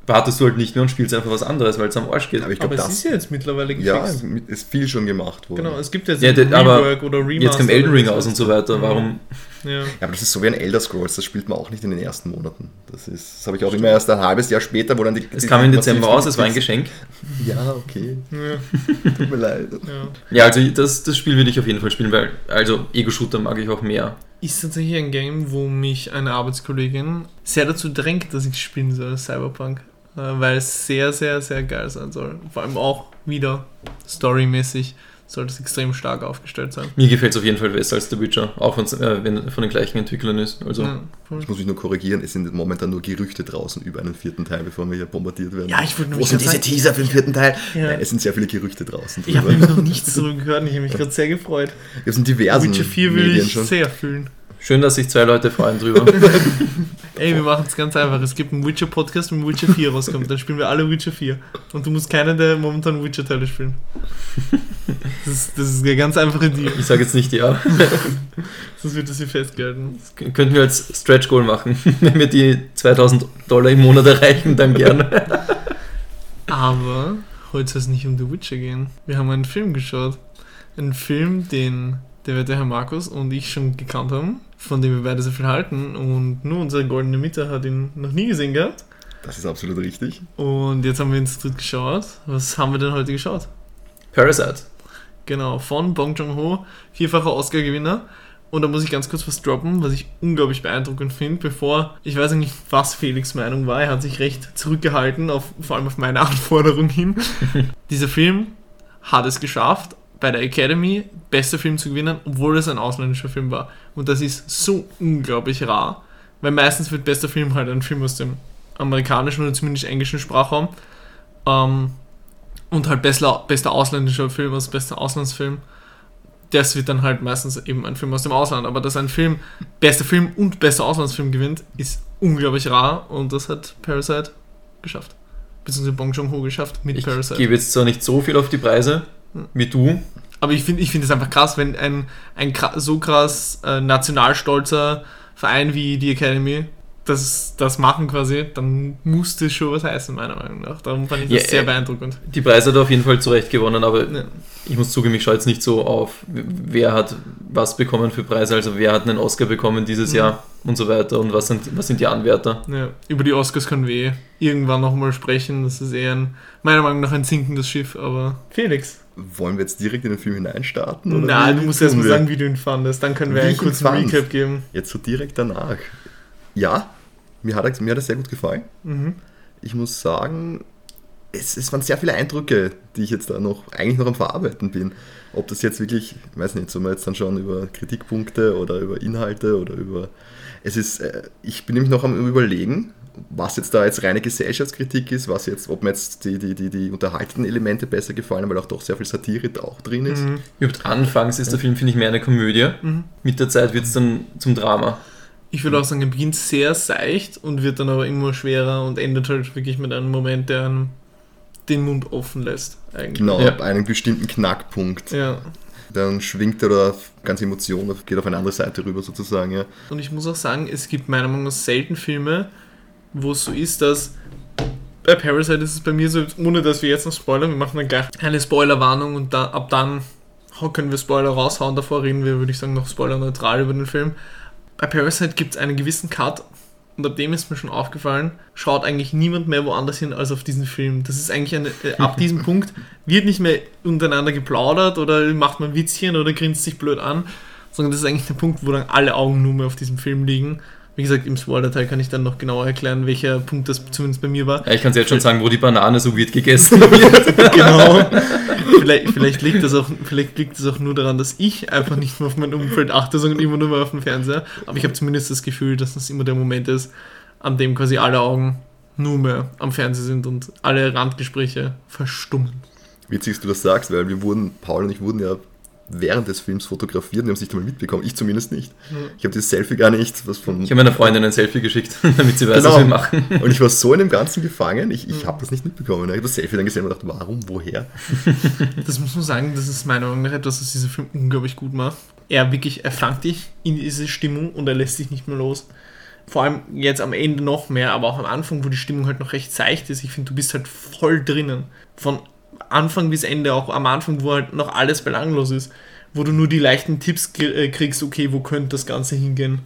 wartest du halt nicht mehr und spielst einfach was anderes, weil es am Arsch geht. Aber ich Aber glaube, es das ist ja jetzt mittlerweile ja, gefixt. es ist viel schon gemacht worden. Genau, es gibt jetzt Ja, ein das- aber Rework oder Remaster. Jetzt kam Elden Ring aus und so weiter. Mhm. Warum Ja. Ja, aber das ist so wie ein Elder Scrolls, das spielt man auch nicht in den ersten Monaten. Das ist, das habe ich auch immer erst ein halbes Jahr später, wo dann die. Es die- kam im Dezember raus, es war ein Geschenk. Ja, okay. Ja, Tut mir leid. ja. Ja, also das, das Spiel würde ich auf jeden Fall spielen, weil, also Ego-Shooter mag ich auch mehr. Ist tatsächlich ein Game, wo mich eine Arbeitskollegin sehr dazu drängt, dass ich spielen soll, Cyberpunk. Äh, Weil es sehr, sehr, sehr geil sein soll. Vor allem auch wieder storymäßig soll das extrem stark aufgestellt sein. Mir gefällt es auf jeden Fall besser als The Witcher, auch äh, wenn von den gleichen Entwicklern ist. Also, Ja. Ich muss mich nur korrigieren, es sind momentan nur Gerüchte draußen über einen vierten Teil, bevor wir hier bombardiert werden. Ja, ich wollte Wo nämlich sind diese sagen- Teaser für den vierten Teil? Ja. Nein, es sind sehr viele Gerüchte draußen. Ich habe drüber. noch nichts darüber gehört ich habe mich gerade sehr gefreut. Wir sind diversen Witcher 4 will Medien ich schon. sehr fühlen. Schön, dass sich zwei Leute freuen drüber. Ey, wir machen es ganz einfach. Es gibt einen Witcher-Podcast, wenn Witcher 4 rauskommt. Dann spielen wir alle Witcher 4. Und du musst keinen der momentan Witcher-Teile spielen. Das ist, das ist eine ganz einfache Deal. Ich sage jetzt nicht ja. Sonst wird das hier festgehalten. Das könnten wir als Stretch Goal machen. Wenn wir die 2000 Dollar im Monat erreichen, dann gerne. Aber heute soll es nicht um The Witcher gehen. Wir haben einen Film geschaut. Einen Film, den der werte Herr Markus und ich schon gekannt haben, von dem wir beide sehr viel halten. Und nur unsere goldene Mitte hat ihn noch nie gesehen gehabt. Das ist absolut richtig. Und jetzt haben wir ihn zu dritt geschaut. Was haben wir denn heute geschaut? Parasite. Genau, von Bong Joon-ho, vierfacher Oscar-Gewinner. Und da muss ich ganz kurz was droppen, was ich unglaublich beeindruckend finde, bevor, ich weiß nicht, was Felix Meinung war, er hat sich recht zurückgehalten, auf, vor allem auf meine Anforderung hin. Dieser Film hat es geschafft, bei der Academy bester Film zu gewinnen, obwohl es ein ausländischer Film war. Und das ist so unglaublich rar, weil meistens wird bester Film halt ein Film aus dem amerikanischen oder zumindest englischen Sprachraum. Ähm, und halt bester, bester ausländischer Film, also bester Auslandsfilm. Das wird dann halt meistens eben ein Film aus dem Ausland. Aber dass ein Film bester Film und bester Auslandsfilm gewinnt, ist unglaublich rar und das hat Parasite geschafft. Beziehungsweise Bong Joon-ho geschafft mit Ich Parasite. gebe jetzt zwar nicht so viel auf die Preise wie du. Aber ich finde ich find es einfach krass, wenn ein, ein so krass äh, nationalstolzer Verein wie die Academy das, das machen quasi, dann muss das schon was heißen, meiner Meinung nach. Darum fand ich das Ja, sehr äh, beeindruckend. Die Preise hat er auf jeden Fall zu Recht gewonnen, aber Ja. ich muss zugeben, ich schaue jetzt nicht so auf, wer hat was bekommen für Preise, also wer hat einen Oscar bekommen dieses Mhm. Jahr und so weiter und was sind, was sind die Anwärter. Ja, über die Oscars können wir eh irgendwann nochmal sprechen. Das ist eher ein, meiner Meinung nach ein sinkendes Schiff, aber. Felix. Wollen wir jetzt direkt in den Film hineinstarten? oder Nein, du musst erst mal sagen, wie du ihn fandest. Dann können wir Wie einen kurzen. Recap geben. Jetzt so direkt danach. Ja, mir hat, er, mir hat er sehr gut gefallen. Mhm. Ich muss sagen, es, es waren sehr viele Eindrücke, die ich jetzt da noch, eigentlich noch am Verarbeiten bin. Ob das jetzt wirklich, ich weiß nicht, sollen wir jetzt dann schauen über Kritikpunkte oder über Inhalte oder über. Es ist, äh, ich bin nämlich noch am Überlegen, was jetzt da jetzt reine Gesellschaftskritik ist, was jetzt, ob mir jetzt die, die, die, die unterhaltenden Elemente besser gefallen, weil auch doch sehr viel Satire da auch drin ist. Mhm. Überhaupt anfangs ist der Film, finde ich, mehr eine Komödie. Mhm. Mit der Zeit wird es dann zum Drama. Ich würde auch sagen, er beginnt sehr seicht und wird dann aber immer schwerer und endet halt wirklich mit einem Moment, der einen den Mund offen lässt. Eigentlich. Genau, Ja. ab einem bestimmten Knackpunkt. Ja. Dann schwingt er da ganz Emotion, geht auf eine andere Seite rüber sozusagen, ja. Und ich muss auch sagen, es gibt meiner Meinung nach selten Filme, wo es so ist, dass bei Parasite ist es bei mir so, ohne dass wir jetzt noch spoilern, wir machen dann gleich eine Spoilerwarnung und da, ab dann können wir Spoiler raushauen, davor reden wir, würde ich sagen, noch spoilerneutral über den Film. Bei Parasite gibt es einen gewissen Cut und ab dem ist mir schon aufgefallen, schaut eigentlich niemand mehr woanders hin als auf diesen Film. Das ist eigentlich eine, äh, ab diesem Punkt wird nicht mehr untereinander geplaudert oder macht man Witzchen oder grinst sich blöd an, sondern das ist eigentlich der Punkt, wo dann alle Augen nur mehr auf diesem Film liegen. Wie gesagt, im Spoiler-Teil kann ich dann noch genauer erklären, welcher Punkt das zumindest bei mir war. Ja, ich kann es jetzt schon sagen, wo die Banane so weird gegessen wird. genau. vielleicht, vielleicht, liegt das auch, vielleicht liegt das auch nur daran, dass ich einfach nicht mehr auf mein Umfeld achte, sondern immer nur mehr auf den Fernseher. Aber ich habe zumindest das Gefühl, dass das immer der Moment ist, an dem quasi alle Augen nur mehr am Fernseher sind und alle Randgespräche verstummen. Witzig, dass du das sagst, weil wir wurden, Paul und ich wurden ja während des Films fotografiert, wir haben es nicht einmal mitbekommen, ich zumindest nicht. Ich habe dieses Selfie gar nicht, was von... Ich habe meiner Freundin ein Selfie geschickt, damit sie weiß, Genau. was wir machen. Und ich war so in dem Ganzen gefangen, ich, ich habe das nicht mitbekommen. Ich habe das Selfie dann gesehen und dachte, warum, woher? Das muss man sagen, das ist meiner Meinung nach etwas, was dieser Film unglaublich gut macht. Er wirklich, er fangt dich in diese Stimmung und er lässt dich nicht mehr los. Vor allem jetzt am Ende noch mehr, aber auch am Anfang, wo die Stimmung halt noch recht seicht ist. Ich finde, du bist halt voll drinnen. Von Anfang bis Ende, auch am Anfang, wo halt noch alles belanglos ist, wo du nur die leichten Tipps äh, kriegst, okay, wo könnte das Ganze hingehen.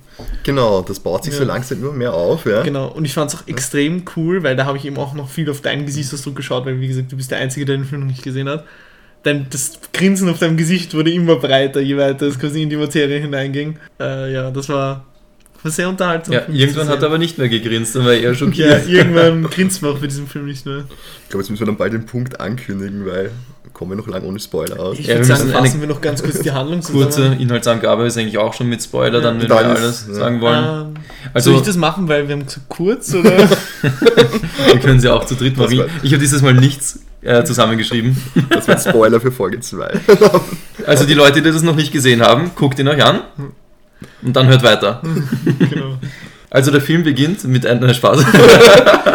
Genau, das baut sich so Ja. langsam immer mehr auf, ja. Genau, und ich fand es auch extrem cool, weil da habe ich eben auch noch viel auf deinen Gesichtsausdruck geschaut, weil wie gesagt, du bist der Einzige, der den Film noch nicht gesehen hat. Denn das Grinsen auf deinem Gesicht wurde immer breiter, je weiter es quasi in die Materie hineinging. Äh, ja, das war, war sehr unterhaltsam. Ja, irgendwann zu hat er aber nicht mehr gegrinst, dann war er eher Ja, schockiert. irgendwann grinst man auch bei diesem Film nicht mehr. Ich glaube, jetzt müssen wir dann bald den Punkt ankündigen, weil kommen wir noch lang ohne Spoiler aus. Ich Ja, würde wir sagen, fassen wir noch ganz kurz die Handlung Kurze zusammen. Inhaltsangabe ist eigentlich auch schon mit Spoiler, dann wenn Dann wir ist- alles ja. sagen wollen. Ähm, Also soll ich das machen, weil wir haben gesagt kurz, oder? wir können sie auch zu dritt machen. war- Ich habe dieses Mal nichts äh, zusammengeschrieben. Das wird Spoiler für Folge 2. Also die Leute, die das noch nicht gesehen haben, guckt ihn euch an und dann hört weiter. genau. Also der Film beginnt mit einem Spaß.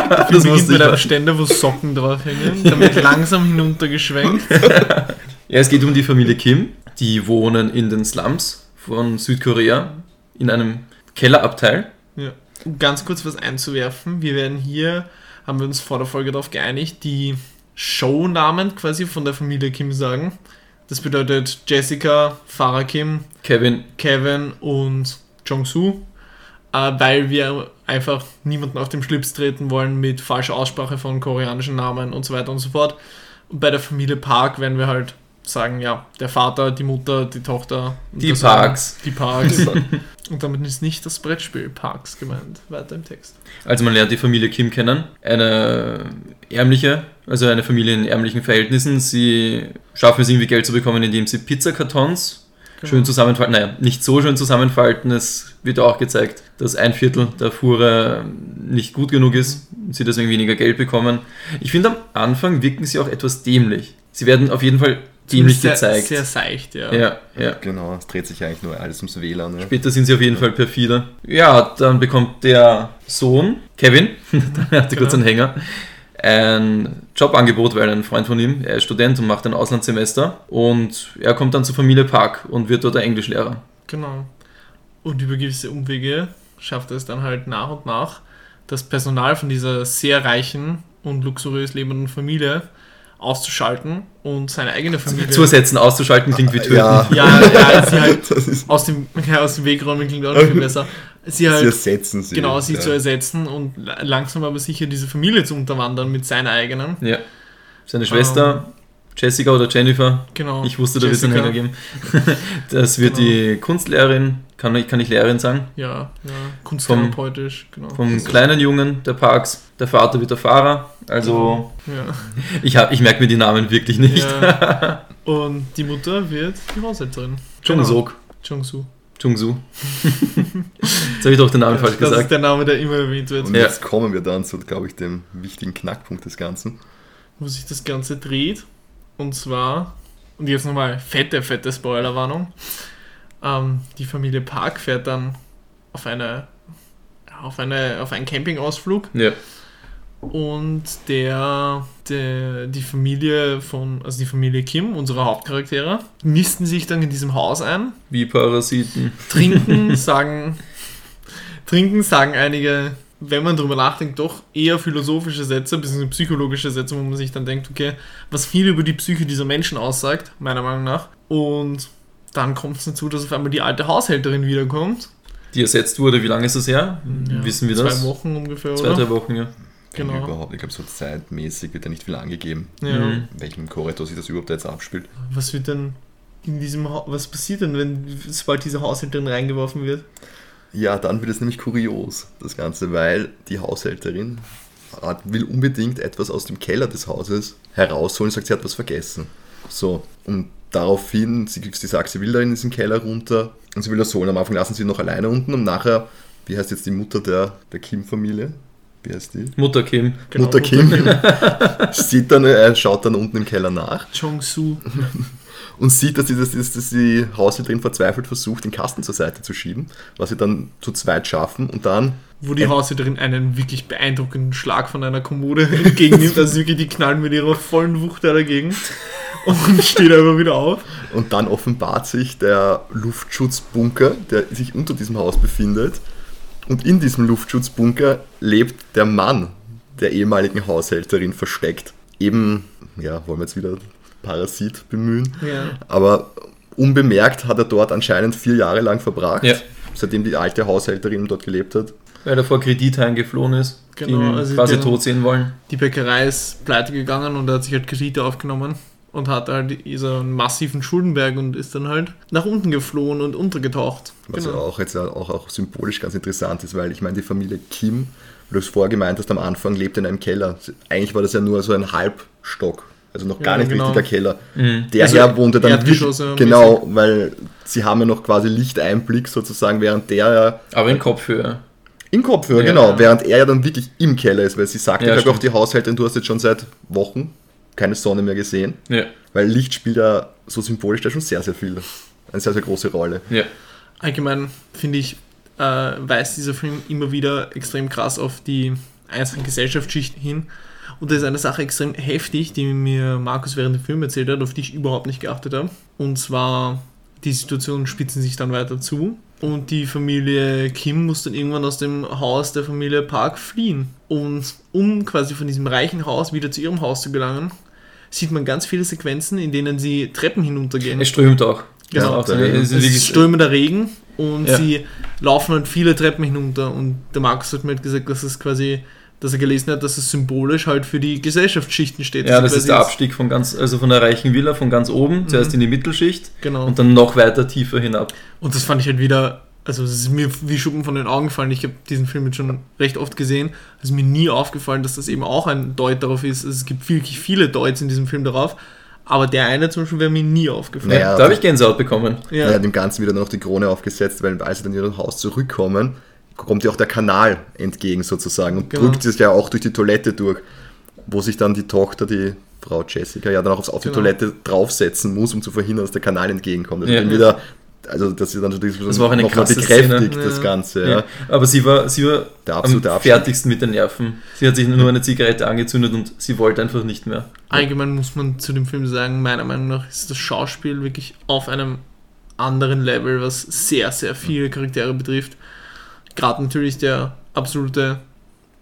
Das das beginnt mit einem. Ständer, wo Socken draufhängen, wird langsam hinuntergeschwenkt. Ja, es geht um die Familie Kim. Die wohnen in den Slums von Südkorea in einem Kellerabteil. Ja. Um ganz kurz was einzuwerfen, wir werden hier, haben wir uns vor der Folge darauf geeinigt, die Shownamen quasi von der Familie Kim sagen. Das bedeutet Jessica, Farah Kim, Kevin, Kevin und Jong-Soo, äh, weil wir einfach niemanden auf den Schlips treten wollen mit falscher Aussprache von koreanischen Namen und so weiter und so fort. Und bei der Familie Park werden wir halt sagen, ja, der Vater, die Mutter, die Tochter. und Die Parks. Die Parks. und damit ist nicht das Brettspiel Parks gemeint, weiter im Text. Also man lernt die Familie Kim kennen. Eine ärmliche, also eine Familie in ärmlichen Verhältnissen. Sie schaffen es irgendwie Geld zu bekommen, indem sie Pizzakartons schön zusammenfalten. Naja, nicht so schön zusammenfalten. Es wird auch gezeigt, dass ein Viertel der Fuhre nicht gut genug ist und sie deswegen weniger Geld bekommen. Ich finde, am Anfang wirken sie auch etwas dämlich. Sie werden auf jeden Fall dämlich sehr, gezeigt. Sehr seicht, ja. ja, ja. genau, es dreht sich eigentlich nur alles ums WLAN. Ja. Später sind sie auf jeden Fall perfider. Ja, dann bekommt der Sohn, Kevin, der hatte kurz Genau. einen Hänger, ein Jobangebot, weil ein Freund von ihm, er ist Student und macht ein Auslandssemester und er kommt dann zur Familie Park und wird dort der Englischlehrer. Genau. Und über gewisse Umwege schafft er es dann halt nach und nach, das Personal von dieser sehr reichen und luxuriös lebenden Familie auszuschalten und seine eigene Familie Zu ersetzen, auszuschalten klingt wie töten. Ja, ja, ja, sie halt aus dem, ja, aus dem Weg räumen klingt auch noch viel besser. Sie sie halt ersetzen sie. genau sie ja. zu ersetzen und la- langsam aber sicher diese Familie zu unterwandern mit seiner eigenen. Ja. Seine Schwester, Jessica oder Jennifer, Genau. ich wusste, da wird es einen. Hänger geben. Das wird Genau. die Kunstlehrerin, kann ich, kann ich Lehrerin sagen, Ja, ja. Kunsttherapeutisch, genau. vom kleinen Jungen der Parks. Der Vater wird der Fahrer, also Ja. ich, hab- ich merke mir die Namen wirklich nicht. ja. Und die Mutter wird die Haushälterin. Jung-Sok. Jung-Soo. Jung-Su. Jetzt habe ich doch den Namen falsch das ist gesagt. der Name, der immer erwähnt wird. Und Ja. jetzt kommen wir dann zu, glaube ich, dem wichtigen Knackpunkt des Ganzen. Wo sich das Ganze dreht. Und zwar, und jetzt nochmal fette, fette Spoilerwarnung. Ähm, die Familie Park fährt dann auf eine auf, eine, auf einen Campingausflug Ja. und der, der, die Familie von, also die Familie Kim, unsere Hauptcharaktere, nisten sich dann in diesem Haus ein Wie Parasiten. Trinken sagen, trinken sagen einige, wenn man drüber nachdenkt, doch eher philosophische Sätze, bzw. psychologische Sätze, wo man sich dann denkt, okay, was viel über die Psyche dieser Menschen aussagt, meiner Meinung nach. Und dann kommt es dazu, dass auf einmal die alte Haushälterin wiederkommt. Die ersetzt wurde, wie lange ist das her? Ja, Wissen wir das? Zwei Wochen ungefähr, Zwei, oder? drei Wochen, ja. Genau. Genau. Überhaupt, ich glaube, so zeitmäßig wird ja nicht viel angegeben, Ja. Mhm. in welchem Korridor sich das überhaupt jetzt abspielt. Was wird denn in diesem ha was passiert denn, wenn sobald diese Haushälterin reingeworfen wird? Ja, dann wird es nämlich kurios, das Ganze, weil die Haushälterin hat, will unbedingt etwas aus dem Keller des Hauses herausholen und sagt, sie hat was vergessen. So, und daraufhin, sie, sie sagt, sie will da in diesen Keller runter und sie will das holen. Am Anfang lassen sie ihn noch alleine unten und nachher, wie heißt jetzt die Mutter der, der Kim-Familie? Wie heißt die? Mutter Kim. Genau, Mutter Kim sieht dann, er schaut dann unten im Keller nach Jong-Soo. Und sieht, dass die, dass, dass, dass die Haushälterin verzweifelt versucht, den Kasten zur Seite zu schieben, was sie dann zu zweit schaffen und dann Wo die Haushälterin einen wirklich beeindruckenden Schlag von einer Kommode entgegennimmt. Also wirklich, die knallen mit ihrer vollen Wucht da dagegen und steht einfach wieder auf. Und dann offenbart sich der Luftschutzbunker, der sich unter diesem Haus befindet. Und in diesem Luftschutzbunker lebt der Mann der ehemaligen Haushälterin versteckt. Eben ja, wollen wir jetzt wieder Parasit bemühen. Ja. Aber unbemerkt hat er dort anscheinend vier Jahre lang verbracht, Ja. seitdem die alte Haushälterin dort gelebt hat. Weil er vor Kredit heimgeflohen ist, die Genau, ihn also quasi der- tot sehen wollen. Die Bäckerei ist pleite gegangen und er hat sich halt Kredite aufgenommen und hat halt so einen massiven Schuldenberg und ist dann halt nach unten geflohen und untergetaucht. Was Genau. ja auch jetzt auch, auch symbolisch ganz interessant ist, weil ich meine, die Familie Kim, du es vorher gemeint hast, am Anfang lebt in einem Keller. Eigentlich war das ja nur so ein Halbstock, also noch gar Ja, nicht genau. richtiger Keller. Mhm. Der Also Herr wohnte dann wirklich- ja, genau, weil sie haben ja noch quasi Lichteinblick sozusagen, während der ja Aber in Kopfhöhe. im Kopfhörer, Ja. genau, während er ja dann wirklich im Keller ist, weil sie sagt Ja, ja, glaube ich, auch die Haushälterin, du hast jetzt schon seit Wochen keine Sonne mehr gesehen, Ja. weil Licht spielt ja so symbolisch da schon sehr, sehr viel, eine sehr, sehr große Rolle. Ja. Allgemein finde ich, äh, weist dieser Film immer wieder extrem krass auf die einzelnen Gesellschaftsschichten hin. Und da ist eine Sache extrem heftig, die mir Markus während dem Film erzählt hat, auf die ich überhaupt nicht geachtet habe. Und zwar, die Situationen spitzen sich dann weiter zu. Und die Familie Kim muss dann irgendwann aus dem Haus der Familie Park fliehen. Und um quasi von diesem reichen Haus wieder zu ihrem Haus zu gelangen, sieht man ganz viele Sequenzen, in denen sie Treppen hinuntergehen. Es strömt auch. Genau. Es Es ist strömender Regen und Ja. sie laufen halt viele Treppen hinunter und der Markus hat mir halt gesagt, dass es quasi, dass er gelesen hat, dass es symbolisch halt für die Gesellschaftsschichten steht. Ja, Also das ist der Abstieg von ganz, also von der reichen Villa von ganz oben, zuerst in die Mittelschicht Genau. und dann noch weiter tiefer hinab. Und das fand ich halt wieder, also es ist mir wie Schuppen von den Augen gefallen. Ich habe diesen Film jetzt schon recht oft gesehen. Es ist mir nie aufgefallen, dass das eben auch ein Deut darauf ist. Es gibt wirklich viele Deuts in diesem Film darauf. Aber der eine zum Beispiel wäre mir nie aufgefallen. Naja, da habe ich Gänsehaut bekommen. Ja. Er hat dem Ganzen wieder noch die Krone aufgesetzt, weil als sie dann in ihr Haus zurückkommen, kommt ja auch der Kanal entgegen sozusagen und Genau. drückt sich ja auch durch die Toilette durch, wo sich dann die Tochter, die Frau Jessica, ja dann auch aufs- auf die Genau. Toilette draufsetzen muss, um zu verhindern, dass der Kanal entgegenkommt. Also Ja. dann wieder, also dass sie dann das Das war auch eine krasse bekräftigt, Szene. das. Ganze. Ja. Ja. Aber sie war, sie war Der am Abstieg. fertigsten mit den Nerven. Sie hat sich nur eine Zigarette angezündet und sie wollte einfach nicht mehr. Allgemein muss man zu dem Film sagen, meiner Meinung nach ist das Schauspiel wirklich auf einem anderen Level, was sehr, sehr viele Charaktere betrifft. Gerade natürlich der absolute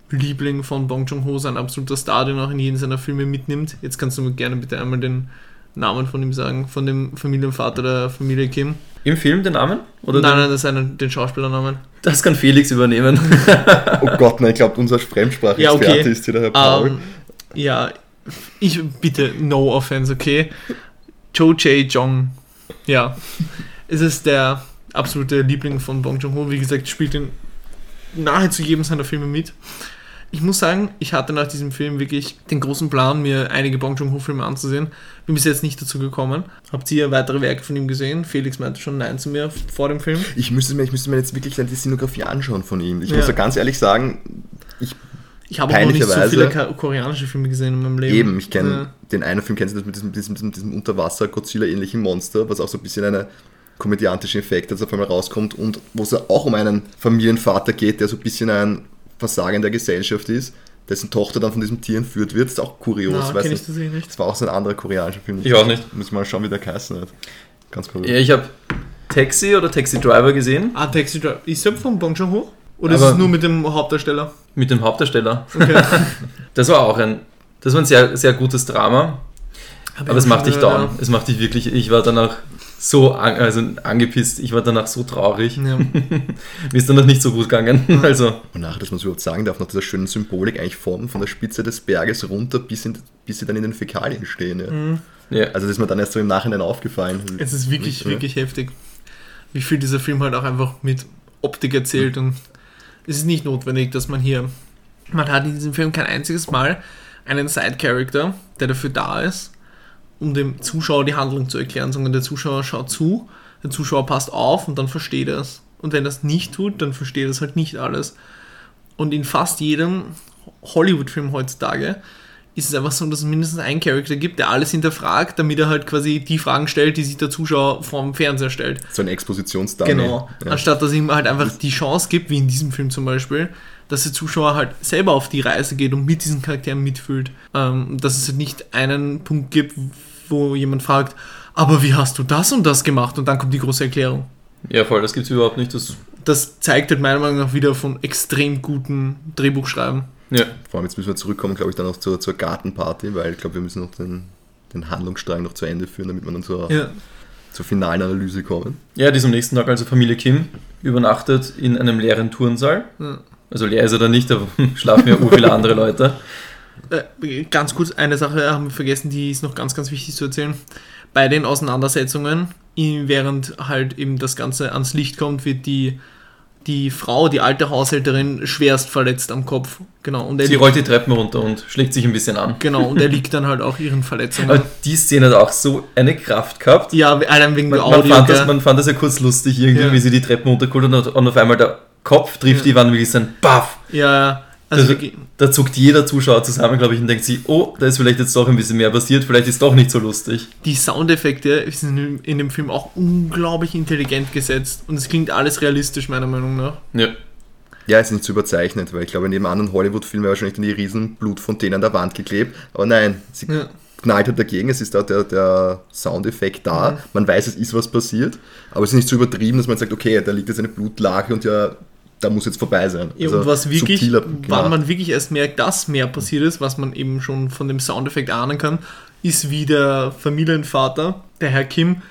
Liebling von Bong Joon-ho, sein absoluter Star, den er auch in jeden seiner Filme mitnimmt. Jetzt kannst du mir gerne bitte einmal den Namen von ihm sagen, von dem Familienvater der Familie Kim. Im Film den Namen? Oder nein, den, nein, das ist einer, den Schauspielernamen. Das kann Felix übernehmen. Oh Gott, nein, ich glaube, unser Fremdsprachexperte Ja, okay. ist hier der Herr Paul. Ähm, ja, ich bitte, no offense, okay? Cho Jae Jong. Ja. Es ist der absolute Liebling von Bong Joon-ho. Wie gesagt, spielt in nahezu jedem seiner Filme mit. Ich muss sagen, ich hatte nach diesem Film wirklich den großen Plan, mir einige Bong Joon-ho-Filme anzusehen. Bin bis jetzt nicht dazu gekommen. Habt ihr weitere Werke von ihm gesehen? Felix meinte schon Nein zu mir vor dem Film. Ich müsste, mir, ich müsste mir jetzt wirklich die Szenografie anschauen von ihm. Ich Ja. muss ja ganz ehrlich sagen, ich Ich habe auch noch nicht so viele koreanische Filme gesehen in meinem Leben. Eben, ich kenne Ja. den einen Film, kennst du das mit diesem, diesem, diesem, diesem Unterwasser-Godzilla-ähnlichen Monster, was auch so ein bisschen einen komödiantischen Effekt jetzt auf einmal rauskommt und wo es auch um einen Familienvater geht, der so ein bisschen ein Versagen der Gesellschaft ist, dessen Tochter dann von diesem Tier entführt wird. Das ist auch kurios, Na, ich nicht. das eh nicht. Das war auch so ein anderer koreanischer Film. Ich auch nicht. Muss mal schauen, wie der geheißen hat. Ganz kurios. ja, ich habe Taxi oder Taxi Driver gesehen Ah, Taxi Driver. Ist der von Bong Joon-ho? Oder ist Aber- es nur mit dem Hauptdarsteller? mit dem Hauptdarsteller. Okay. Das war auch ein, das war ein sehr, sehr gutes Drama. Aber es macht dich down. Es macht dich wirklich, ich war danach so an, also angepisst, ich war danach so traurig. Ja. Mir ist danach nicht so gut gegangen. Also, Und nachher, dass man es überhaupt sagen darf, nach dieser schönen Symbolik eigentlich von, von der Spitze des Berges runter, bis, in, bis sie dann in den Fäkalien stehen. Ja. Mhm. ja. Also das ist mir dann erst so im Nachhinein aufgefallen. Es ist wirklich, Ja. wirklich heftig, wie viel dieser Film halt auch einfach mit Optik erzählt und es ist nicht notwendig, dass man hier, man hat in diesem Film kein einziges Mal einen Side-Character, der dafür da ist, um dem Zuschauer die Handlung zu erklären, sondern der Zuschauer schaut zu, der Zuschauer passt auf und dann versteht er es. Und wenn er es nicht tut, dann versteht er es halt nicht alles. Und in fast jedem Hollywood-Film heutzutage ist es einfach so, dass es mindestens einen Charakter gibt, der alles hinterfragt, damit er halt quasi die Fragen stellt, die sich der Zuschauer vom Fernseher stellt. So ein Expositionsdummy. Genau. Ja. Anstatt dass ihm halt einfach die Chance gibt, wie in diesem Film zum Beispiel, dass der Zuschauer halt selber auf die Reise geht und mit diesen Charakteren mitfühlt. Ähm, dass es halt nicht einen Punkt gibt, wo jemand fragt, aber wie hast du das und das gemacht? Und dann kommt die große Erklärung. ja, voll, das gibt es überhaupt nicht. Das, Das zeigt halt meiner Meinung nach wieder von extrem guten Drehbuchschreiben. Ja. Vor allem jetzt müssen wir zurückkommen, glaube ich, dann auch zur, zur Gartenparty, weil ich glaube, wir müssen noch den, den Handlungsstrang noch zu Ende führen, damit wir dann zur, Ja. zur finalen Analyse kommen. Ja, die ist am nächsten Tag also Familie Kim übernachtet in einem leeren Turnsaal. Ja. Also leer ist er da nicht, da schlafen ja ur viele andere Leute. Äh, ganz kurz, eine Sache haben wir vergessen, die ist noch ganz, ganz wichtig zu erzählen. Bei den Auseinandersetzungen, in- während halt eben das Ganze ans Licht kommt, wird die, die Frau, die alte Haushälterin, schwerst verletzt am Kopf. Genau, und er, Sie rollt die Treppen runter und schlägt sich ein bisschen an. genau, und er liegt dann halt auch ihren Verletzungen. Aber die Szene hat auch so eine Kraft gehabt. Ja, allein wegen Man, der man, Audio. fand das, man fand das ja kurz lustig, irgendwie, Ja. wie sie die Treppen runtergeholt hat und auf einmal der Kopf trifft Ja. die Wand wirklich so ein Baff. ja, ja. Also Das- wirklich, Da zuckt jeder Zuschauer zusammen, glaube ich, und denkt sich, oh, da ist vielleicht jetzt doch ein bisschen mehr passiert, vielleicht ist doch nicht so lustig. die Soundeffekte sind in dem Film auch unglaublich intelligent gesetzt und es klingt alles realistisch, meiner Meinung nach. Ja. Ja, ist nicht zu überzeichnet, weil ich glaube, in jedem anderen Hollywood-Film wäre wahrscheinlich dann die riesen Blutfontäne an der Wand geklebt. Aber nein, sie Ja. knallt halt dagegen, es ist da der, der Soundeffekt da, Mhm. man weiß, es ist was passiert, aber es ist nicht so übertrieben, dass man sagt, okay, da liegt jetzt eine Blutlache und ja, da muss jetzt vorbei sein. Ja, Also und was wirklich, subtiler wann gemacht. man wirklich erst merkt, dass mehr passiert ist, was man eben schon von dem Soundeffekt ahnen kann, ist wie der Familienvater, der Herr Kim,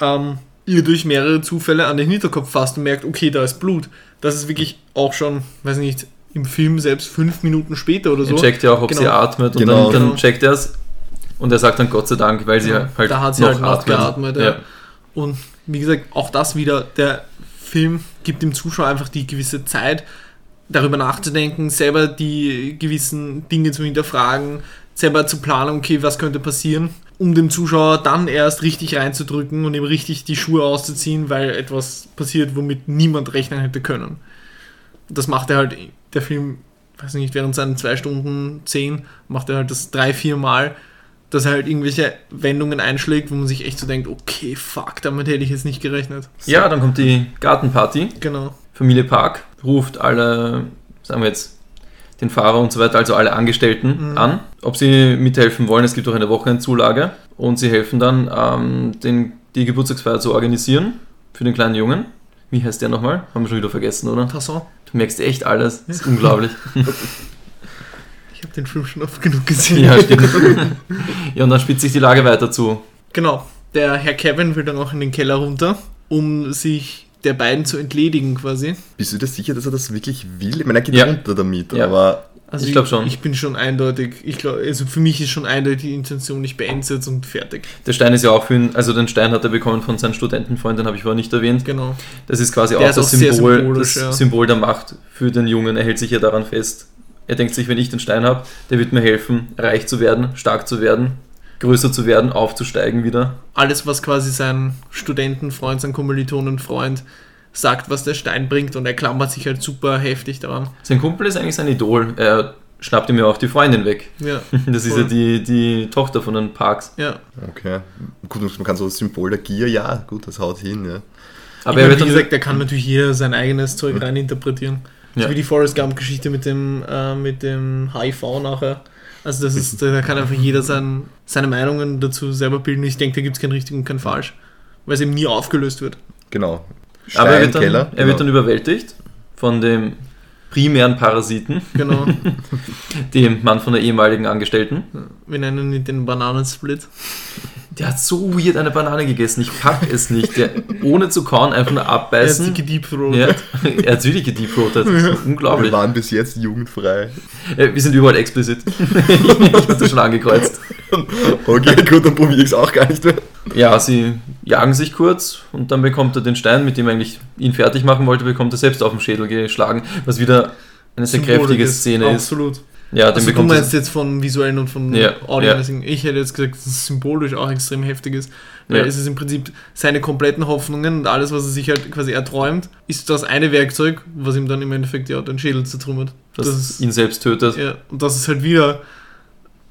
ähm, ihr durch mehrere Zufälle an den Hinterkopf fasst und merkt, okay, da ist Blut. Das ist wirklich auch schon, weiß nicht, im Film selbst fünf Minuten später oder so. Er checkt ja auch, ob Genau. sie atmet und Genau. dann, dann Genau. checkt er es und er sagt dann Gott sei Dank, weil sie Ja, halt da hat sie noch halt noch atmet. geatmet, ja. Und wie gesagt, auch das wieder, der Film gibt dem Zuschauer einfach die gewisse Zeit, darüber nachzudenken, selber die gewissen Dinge zu hinterfragen, selber zu planen, okay, was könnte passieren, um dem Zuschauer dann erst richtig reinzudrücken und ihm richtig die Schuhe auszuziehen, weil etwas passiert, womit niemand rechnen hätte können. Das macht er halt, der Film, weiß nicht, während seinen zwei Stunden zehn, macht er halt das drei, vier Mal dass er halt irgendwelche Wendungen einschlägt, wo man sich echt so denkt, okay, fuck, damit hätte ich jetzt nicht gerechnet. Ja, dann kommt die Gartenparty. Genau. Familie Park ruft alle, sagen wir jetzt, den Fahrer und so weiter, also alle Angestellten Mhm. an, ob sie mithelfen wollen. Es gibt auch eine Wochenendzulage und sie helfen dann, ähm, den, die Geburtstagsfeier zu organisieren für den kleinen Jungen. Wie heißt der nochmal? Haben wir schon wieder vergessen, oder? Tasson. Du merkst echt alles. Das ist unglaublich. Ich habe den Film schon oft genug gesehen. ja, stimmt. ja, und dann spitzt sich die Lage weiter zu. Genau. Der Herr Kevin will dann auch in den Keller runter, um sich der beiden zu entledigen quasi. Bist du dir sicher, dass er das wirklich will? Ich meine, er geht Ja. runter damit, Ja. aber Also Ich glaub schon. Ich bin schon eindeutig, ich glaube, also für mich ist schon eindeutig die Intention, ich beende jetzt und fertig. Der Stein ist ja auch für ihn, also den Stein hat er bekommen von seinem Studentenfreund, den habe ich vorher nicht erwähnt. Genau. Das ist quasi Der auch ist das auch Symbol, das ja. Symbol der Macht für den Jungen. Er hält sich ja daran fest. Er denkt sich, wenn ich den Stein habe, der wird mir helfen, reich zu werden, stark zu werden, größer zu werden, aufzusteigen wieder. Alles, was quasi sein Studentenfreund, sein Kommilitonenfreund sagt, was der Stein bringt und er klammert sich halt super heftig daran. Sein Kumpel ist eigentlich sein Idol. Er schnappt ihm ja auch die Freundin weg. Ja, Das ist Voll. ja die, die Tochter von den Parks. ja. okay. Gut, man kann so das Symbol der Gier, ja, gut, das haut hin, ja. Aber ich er wird wie gesagt, da kann natürlich jeder sein eigenes Zeug reininterpretieren. Ja. So wie die Forrest Gump-Geschichte mit dem, äh, mit dem HIV nachher. Also das ist, da kann einfach jeder sein, seine Meinungen dazu selber bilden. Ich denke, da gibt es kein richtig und kein falsch. Weil es eben nie aufgelöst wird. Genau. aber er wird, dann, Steinkeller, er wird dann genau. überwältigt von dem primären Parasiten, Genau. dem Mann von der ehemaligen Angestellten. Wir nennen ihn den Bananensplit. Der hat so weird eine Banane gegessen. Ich pack es nicht. Der, ohne zu kauen, einfach nur Er ist abbeißen. die gedeepthroatet. Ja, er hat wirklich gedeepthroatet. Wir Unglaublich. waren bis jetzt jugendfrei. Äh, Wir sind überall explizit. ich das schon angekreuzt. Okay, gut, dann probiere ich es auch gar nicht mehr. Ja, sie jagen sich kurz und dann bekommt er den Stein, mit dem er eigentlich ihn fertig machen wollte, bekommt er selbst auf den Schädel geschlagen, was wieder eine sehr Symbolisch kräftige ist. Szene ist. Absolut. Ja, Also du bekommt meinst jetzt von visuellen und von Ja, Audio. ja. deswegen- Ich hätte jetzt gesagt, dass es symbolisch auch extrem heftig ist. Weil Ja. es ist im Prinzip seine kompletten Hoffnungen und alles, was er sich halt quasi erträumt, ist das eine Werkzeug, was ihm dann im Endeffekt ja den Schädel zertrümmert. dass das ist- ihn selbst tötet. Ja, und das ist halt wieder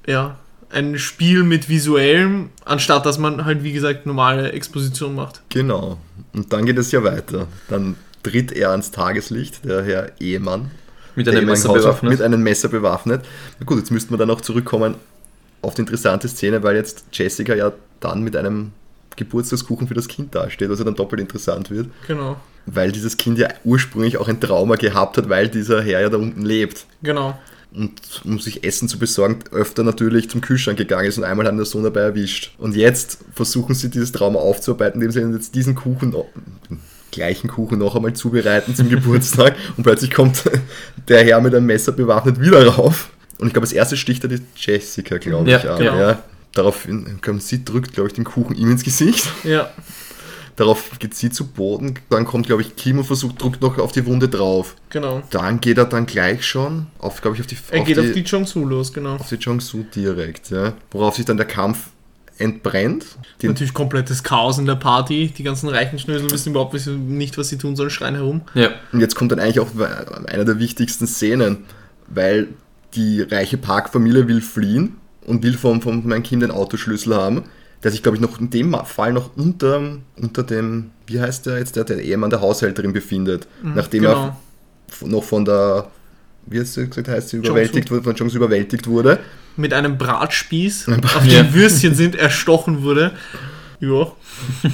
ja, ein Spiel mit visuellem, anstatt dass man halt, wie gesagt, normale Exposition macht. Genau. Und dann geht es ja weiter. Dann tritt er ans Tageslicht, der Herr Ehemann. Mit einem Messer bewaffnet. Mit einem Messer bewaffnet. Na gut, jetzt müssten wir dann auch zurückkommen auf die interessante Szene, weil jetzt Jessica ja dann mit einem Geburtstagskuchen für das Kind dasteht, was ja dann doppelt interessant wird, Genau. weil dieses Kind ja ursprünglich auch ein Trauma gehabt hat, weil dieser Herr ja da unten lebt. Genau. und um sich Essen zu besorgen, öfter natürlich zum Kühlschrank gegangen ist und einmal hat der Sohn dabei erwischt. Und jetzt versuchen sie dieses Trauma aufzuarbeiten, indem sie jetzt diesen Kuchen, den gleichen Kuchen noch einmal zubereiten zum Geburtstag und plötzlich kommt der Herr mit einem Messer bewaffnet wieder rauf. Und ich glaube, als erstes sticht er die Jessica, glaube Ja, ich, an. genau. Ja. Daraufhin, glaub, sie drückt, glaube ich, den Kuchen ihm ins Gesicht. Ja, Darauf geht sie zu Boden. Dann kommt, glaube ich, Kim und versucht, drückt noch auf die Wunde drauf. genau. Dann geht er dann gleich schon auf, glaube ich, auf die Er geht auf die Jong-Su los, genau. auf die Jong-Su direkt, ja. Worauf sich dann der Kampf entbrennt. Natürlich komplettes Chaos in der Party. Die ganzen reichen Schnösel wissen überhaupt nicht, was sie tun sollen, schreien herum. Ja. und jetzt kommt dann eigentlich auch einer der wichtigsten Szenen, weil die reiche Parkfamilie will fliehen und will von, von meinem Kind den Autoschlüssel haben, der sich, glaube ich, noch in dem Fall noch unter, unter dem, wie heißt der jetzt, der, der Ehemann der Haushälterin befindet, nachdem genau. er noch von der, wie hast du gesagt, heißt sie, überwältigt wurde, von Jong überwältigt wurde. Mit einem Bratspieß, Ein auf Ja. dem Würstchen sind, erstochen wurde. Ja.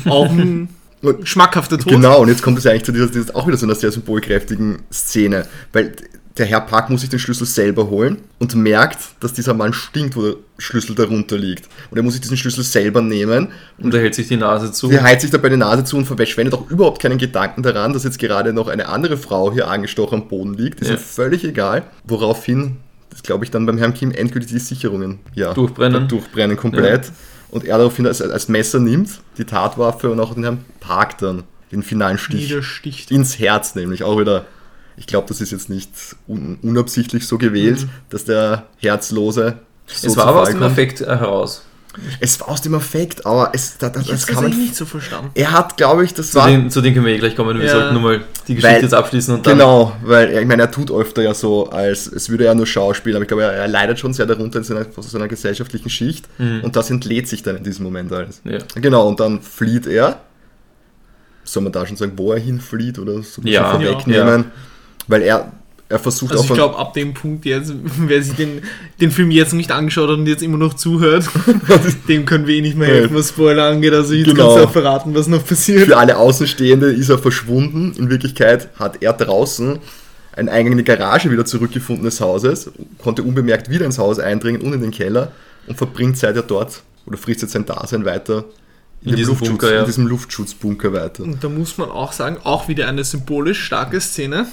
Auch ein Und- schmackhafter Tod. Genau, und jetzt kommt es eigentlich zu dieser, dieser auch wieder so einer sehr symbolkräftigen Szene, weil der Herr Park muss sich den Schlüssel selber holen und merkt, dass dieser Mann stinkt, wo der Schlüssel darunter liegt. Und er muss sich diesen Schlüssel selber nehmen Und er hält sich die Nase zu. Der heizt sich dabei die Nase zu und verschwendet auch überhaupt keinen Gedanken daran, dass jetzt gerade noch eine andere Frau hier angestochen am Boden liegt. Ist Ja. ihm völlig egal. Woraufhin, das glaube ich, dann beim Herrn Kim endgültig die Sicherungen ja, Durchbrennen. durchbrennen komplett. Und er daraufhin als, als Messer nimmt, die Tatwaffe und auch den Herrn Park dann den finalen Stich ins Herz, nämlich auch wieder. Ich glaube, das ist jetzt nicht un unabsichtlich so gewählt, Mhm. dass der Herzlose. so es war aber aus dem. Effekt äh, heraus. Es war aus dem Affekt, aber es, da, da, Ich das habe kann man. nicht so verstanden. Er hat, glaube ich, das Zu war. den, zu den können wir eh gleich kommen. Wir Ja. sollten nur mal die Geschichte Weil- jetzt abschließen und dann. Genau, weil ich meine, er tut öfter ja so, als es würde er nur Schauspiel, aber ich glaube, er, er leidet schon sehr darunter in seiner, aus seiner gesellschaftlichen Schicht Mhm. und das entlädt sich dann in diesem Moment alles. Ja. Genau, und dann flieht er. Soll man da schon sagen, wo er hinflieht oder so ein Ja. bisschen vorwegnehmen? Weil er, er versucht Also auch ich glaube, ab dem Punkt jetzt, wer sich den, den Film jetzt nicht angeschaut hat und jetzt immer noch zuhört, dem können wir eh nicht mehr helfen, was Spoiler angeht. Also jetzt Genau. kannst du auch verraten, was noch passiert. Für alle Außenstehende ist er verschwunden. In Wirklichkeit hat er draußen in die Garage wieder zurückgefunden des Hauses, konnte unbemerkt wieder ins Haus eindringen und in den Keller und verbringt seither dort oder frisst jetzt sein Dasein weiter In dem diesem Bunker, ja. in diesem Luftschutzbunker weiter. Und da muss man auch sagen, auch wieder eine symbolisch starke Szene,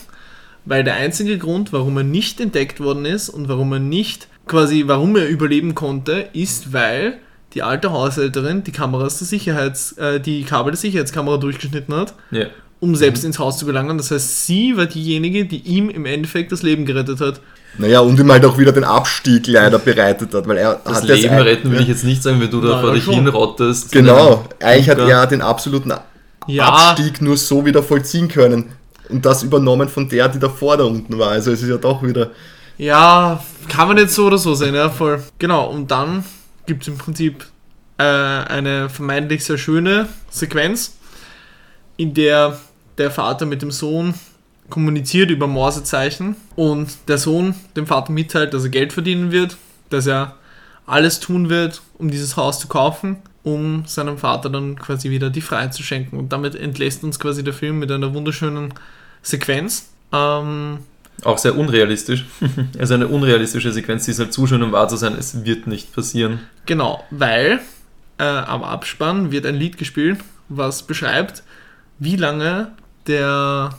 weil der einzige Grund, warum er nicht entdeckt worden ist und warum er nicht, quasi, warum er überleben konnte, ist, weil die alte Haushälterin die Kameras der Sicherheits, äh, die Kabel der Sicherheitskamera durchgeschnitten hat, Ja. um selbst ins Haus zu gelangen. Das heißt, sie war diejenige, die ihm im Endeffekt das Leben gerettet hat. Naja, und ihm halt auch wieder den Abstieg leider bereitet hat, weil er Das hat Leben ein- retten will ich jetzt nicht sagen, wenn du da vor dich schon. hinrottest. Genau, eigentlich hat er den absoluten Ja, Abstieg nur so wieder vollziehen können. Und das übernommen von der, die davor da unten war. Also es ist ja doch wieder. Ja, kann man jetzt so oder so sehen, ja, voll. Genau, und dann gibt es im Prinzip äh, eine vermeintlich sehr schöne Sequenz, in der der Vater mit dem Sohn kommuniziert über Morsezeichen und der Sohn dem Vater mitteilt, dass er Geld verdienen wird, dass er alles tun wird, um dieses Haus zu kaufen, um seinem Vater dann quasi wieder die Freiheit zu schenken. Und damit entlässt uns quasi der Film mit einer wunderschönen Sequenz. Ähm, Auch sehr unrealistisch. also eine unrealistische Sequenz, die ist halt zu schön, um wahr zu sein. Es wird nicht passieren. Genau, weil äh, am Abspann wird ein Lied gespielt, was beschreibt, wie lange der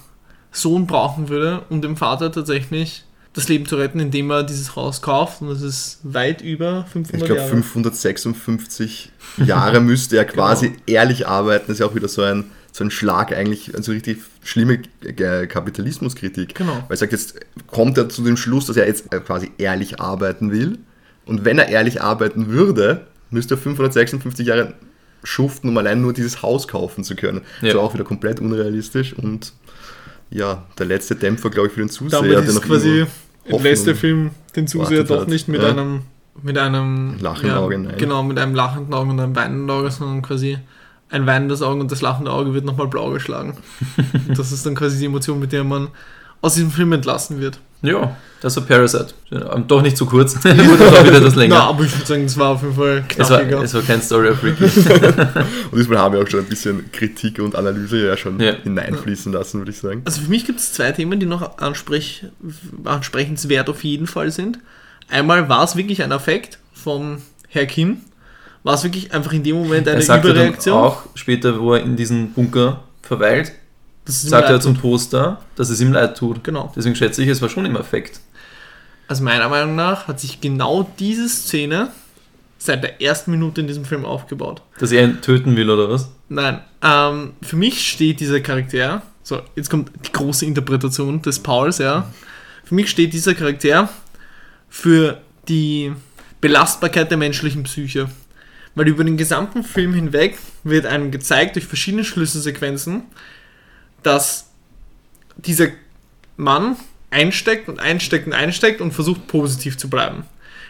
Sohn brauchen würde, um dem Vater tatsächlich das Leben zu retten, indem er dieses Haus kauft. Und das ist weit über 500 Ich glaube, Jahre. 556 Jahre müsste er quasi ehrlich arbeiten. Das ist ja auch wieder so ein, so ein Schlag, eigentlich, also richtig schlimme Kapitalismuskritik. Genau. Weil er sagt, jetzt kommt er zu dem Schluss, dass er jetzt quasi ehrlich arbeiten will. Und wenn er ehrlich arbeiten würde, müsste er 556 Jahre schuften, um allein nur dieses Haus kaufen zu können. Ja. Das war auch wieder komplett unrealistisch und ja, der letzte Dämpfer, glaube ich, für den Zuseher. Damit der ist noch quasi entlässt der Film den Zuseher doch hat. nicht mit Ja. einem mit einem Lachenden Auge, nein. Genau, mit einem lachenden Auge und einem weinenden Auge, sondern quasi ein weinendes Auge und das lachende Auge wird nochmal blau geschlagen. Das ist dann quasi die Emotion, mit der man aus diesem Film entlassen wird. Ja, das war Parasite. Ähm, Doch nicht zu kurz. Wurde doch wieder das länger. Na, aber ich würde sagen, es war auf jeden Fall es, war, es war kein Story of Ricky. Und diesmal haben wir auch schon ein bisschen Kritik und Analyse ja schon Ja. hineinfließen lassen, würde ich sagen. Also für mich gibt es zwei Themen, die noch ansprech ansprechenswert auf jeden Fall sind. Einmal war es wirklich ein Affekt vom Herr Kim. War es wirklich einfach in dem Moment eine er sagte dann Überreaktion? auch später, wo er in diesem Bunker verweilt, sagt er zum. Poster, dass es ihm leid tut. Genau. Deswegen schätze ich, es war schon im Effekt. Also meiner Meinung nach hat sich genau diese Szene seit der ersten Minute in diesem Film aufgebaut. Dass er ihn töten will oder was? Nein, ähm, für mich steht dieser Charakter, so, jetzt kommt die große Interpretation des Pauls, ja. Für mich steht dieser Charakter für die Belastbarkeit der menschlichen Psyche. Weil über den gesamten Film hinweg wird einem gezeigt durch verschiedene Schlüsselsequenzen, dass dieser Mann einsteckt und einsteckt und einsteckt und versucht positiv zu bleiben.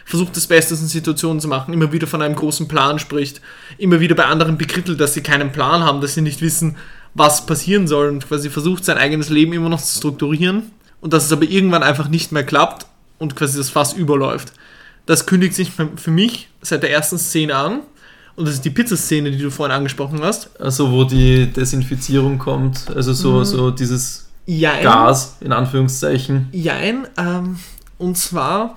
Versucht das Beste den Situationen zu machen, immer wieder von einem großen Plan spricht, immer wieder bei anderen bekrittelt, dass sie keinen Plan haben, dass sie nicht wissen, was passieren soll und quasi versucht sein eigenes Leben immer noch zu strukturieren und dass es aber irgendwann einfach nicht mehr klappt und quasi das Fass überläuft. Das kündigt sich für mich seit der ersten Szene an und das ist die Pizzaszene, die du vorhin angesprochen hast. Also wo die Desinfizierung kommt, also so, Mhm. so dieses Jein. Gas in Anführungszeichen. Jein, ähm, und zwar,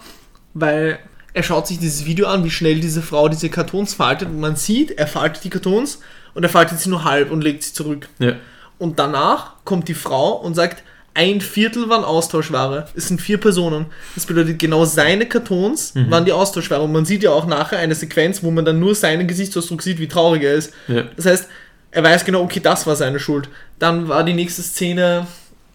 weil er schaut sich dieses Video an, wie schnell diese Frau diese Kartons faltet und man sieht, er faltet die Kartons und er faltet sie nur halb und legt sie zurück. Ja. Und danach kommt die Frau und sagt, ein Viertel waren Austauschware. Es sind vier Personen. Das bedeutet, genau seine Kartons waren die Austauschware. Und man sieht ja auch nachher eine Sequenz, wo man dann nur seinen Gesichtsausdruck sieht, wie traurig er ist. Ja. Das heißt, er weiß genau, okay, das war seine Schuld. Dann war die nächste Szene,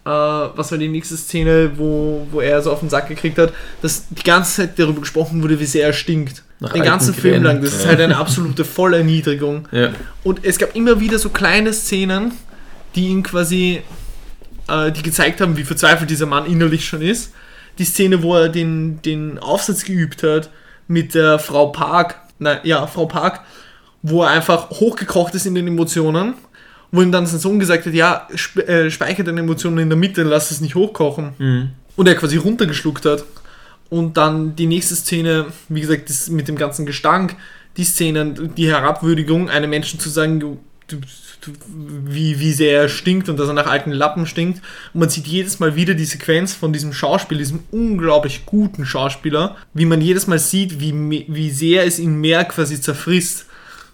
äh, was war die nächste Szene, wo, wo er so auf den Sack gekriegt hat, dass die ganze Zeit darüber gesprochen wurde, wie sehr er stinkt. Nach den ganzen Film lang. Das ist Ja. halt eine absolute Vollerniedrigung. Ja. Und es gab immer wieder so kleine Szenen, die ihn quasi, äh, die gezeigt haben, wie verzweifelt dieser Mann innerlich schon ist. Die Szene, wo er den, den Aufsatz geübt hat mit der Frau Park, nein, ja, Frau Park, wo er einfach hochgekocht ist in den Emotionen, wo ihm dann sein Sohn gesagt hat, ja, spe äh, speicher deine Emotionen in der Mitte, lass es nicht hochkochen. Mhm. Und er quasi runtergeschluckt hat. Und dann die nächste Szene, wie gesagt, mit dem ganzen Gestank, die Szenen, die Herabwürdigung, einem Menschen zu sagen, du, du, du, wie, wie sehr er stinkt und dass er nach alten Lappen stinkt. Und man sieht jedes Mal wieder die Sequenz von diesem Schauspiel, diesem unglaublich guten Schauspieler, wie man jedes Mal sieht, wie, wie sehr es ihn mehr quasi zerfrisst.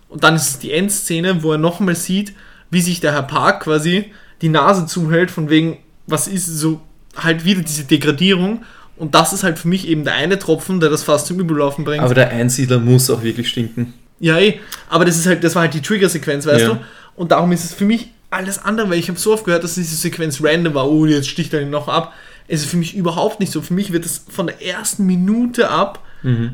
Und dann ist es die Endszene, wo er nochmal sieht, wie sich der Herr Park quasi die Nase zuhält, von wegen, was ist so halt wieder diese Degradierung. Und das ist halt für mich eben der eine Tropfen, der das fast zum Überlaufen bringt. Aber der Einsiedler muss auch wirklich stinken. ja, eh. Aber das ist halt, das war halt die Trigger-Sequenz, weißt Ja. du? Und darum ist es für mich alles andere, weil ich habe so oft gehört, dass diese Sequenz random war, oh, jetzt sticht er ihn noch ab. Es ist für mich überhaupt nicht so. Für mich wird es von der ersten Minute ab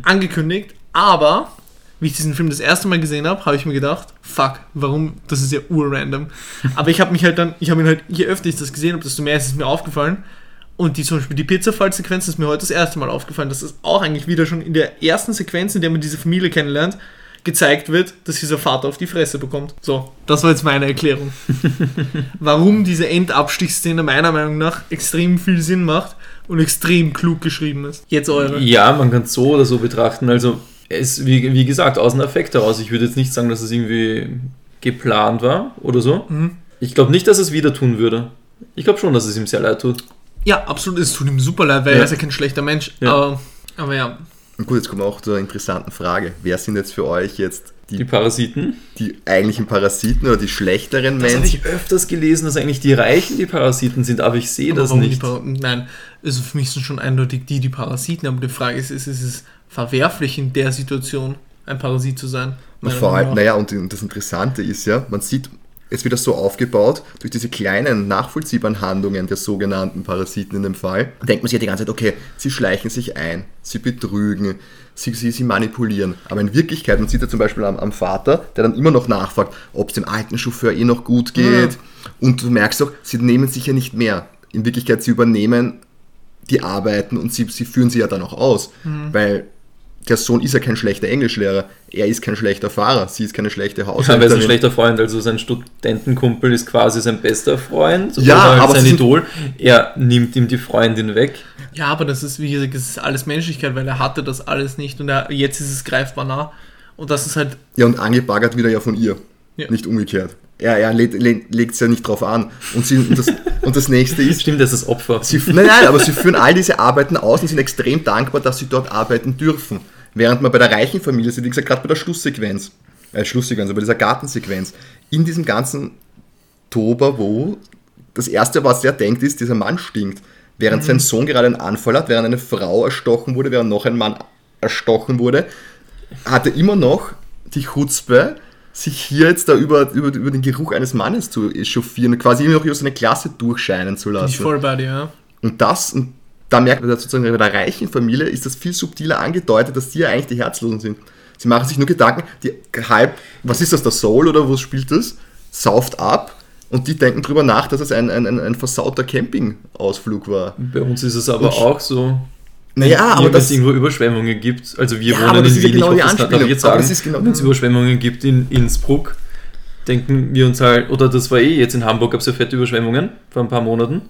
angekündigt, aber wie ich diesen Film das erste Mal gesehen habe, habe ich mir gedacht, fuck, warum, das ist ja urrandom. aber ich habe mich halt dann, ich habe ihn halt, je öfter ich das gesehen habe, desto mehr ist es mir aufgefallen. Und die zum Beispiel die Pizza-Fall-Sequenz ist mir heute das erste Mal aufgefallen. Das ist auch eigentlich wieder schon in der ersten Sequenz, in der man diese Familie kennenlernt, gezeigt wird, dass dieser Vater auf die Fresse bekommt. So, das war jetzt meine Erklärung. Warum diese Endabstichsszene meiner Meinung nach extrem viel Sinn macht und extrem klug geschrieben ist. Jetzt eure. Ja, man kann es so oder so betrachten. Also, es, wie, wie gesagt, aus dem Effekt heraus. Ich würde jetzt nicht sagen, dass es irgendwie geplant war oder so. Mhm. Ich glaube nicht, dass es wieder tun würde. Ich glaube schon, dass es ihm sehr leid tut. Ja, absolut, es tut ihm super leid, weil Ja. er ist ja kein schlechter Mensch. Ja. Aber, aber ja, Und gut, jetzt kommen wir auch zur interessanten Frage. Wer sind jetzt für euch jetzt Die die, Parasiten. die eigentlichen Parasiten oder die schlechteren Das habe Menschen? ich öfters gelesen, dass eigentlich die Reichen die Parasiten sind, aber ich sehe aber das warum nicht. Nein, also für mich sind schon eindeutig die, die Parasiten, aber die Frage ist, ist, ist es verwerflich in der Situation, ein Parasit zu sein? Und vor allem, naja, und das Interessante ist ja, man sieht, es wird das so aufgebaut, durch diese kleinen, nachvollziehbaren Handlungen der sogenannten Parasiten in dem Fall, denkt man sich ja die ganze Zeit, okay, sie schleichen sich ein, sie betrügen, sie, sie, sie manipulieren. Aber in Wirklichkeit, man sieht ja zum Beispiel am, am Vater, der dann immer noch nachfragt, ob es dem alten Chauffeur eh noch gut geht. Und du merkst auch, sie nehmen sich ja nicht mehr. In Wirklichkeit, sie übernehmen die Arbeiten und sie, sie führen sie ja dann auch aus. Weil der Sohn ist ja kein schlechter Englischlehrer, er ist kein schlechter Fahrer, sie ist keine schlechte Aber er ist ein Haushälterin. schlechter Freund, also sein Studentenkumpel ist quasi sein bester Freund Ja, oder halt aber sein Idol. Er nimmt ihm die Freundin weg. Ja, aber das ist, wie gesagt, das ist alles Menschlichkeit, weil er hatte das alles nicht und er, jetzt ist es greifbar nah. Und das ist halt, Ja, und angebaggert wieder ja von ihr, Ja. nicht umgekehrt. Er, er legt es ja nicht drauf an. Und, sie, und, das, und das nächste ist, Stimmt, das ist das Opfer. Sie, nein, nein, aber sie führen all diese Arbeiten aus und sind extrem dankbar, dass sie dort arbeiten dürfen. Während man bei der reichen Familie sieht, wie gesagt, gerade bei der Schlusssequenz, äh, Schlusssequenz, bei dieser Gartensequenz, in diesem ganzen Tober, wo das Erste, was er denkt, ist, dieser Mann stinkt. Während sein Sohn gerade einen Anfall hat, während eine Frau erstochen wurde, während noch ein Mann erstochen wurde, hat er immer noch die Chutzpe, sich hier jetzt da über, über, über den Geruch eines Mannes zu echauffieren, quasi immer noch über seine Klasse durchscheinen zu lassen. ich voll bei dir, ja. Und das, und da merkt man dass sozusagen bei der reichen Familie ist das viel subtiler angedeutet, dass die ja eigentlich die Herzlosen sind. Sie machen sich nur Gedanken, die Hype, was ist das, der Soul oder wo spielt das? Sauft ab und die denken drüber nach, dass es ein, ein, ein, ein versauter Campingausflug war. Bei uns ist es aber Und- auch so. Naja, aber es irgendwo Überschwemmungen gibt, also wir Ja, wohnen in Wien, genau ich hoffe, das darf ich jetzt sagen, genau- wenn es Überschwemmungen gibt in Innsbruck, denken wir uns halt, oder das war eh jetzt in Hamburg, gab es ja fette Überschwemmungen vor ein paar Monaten.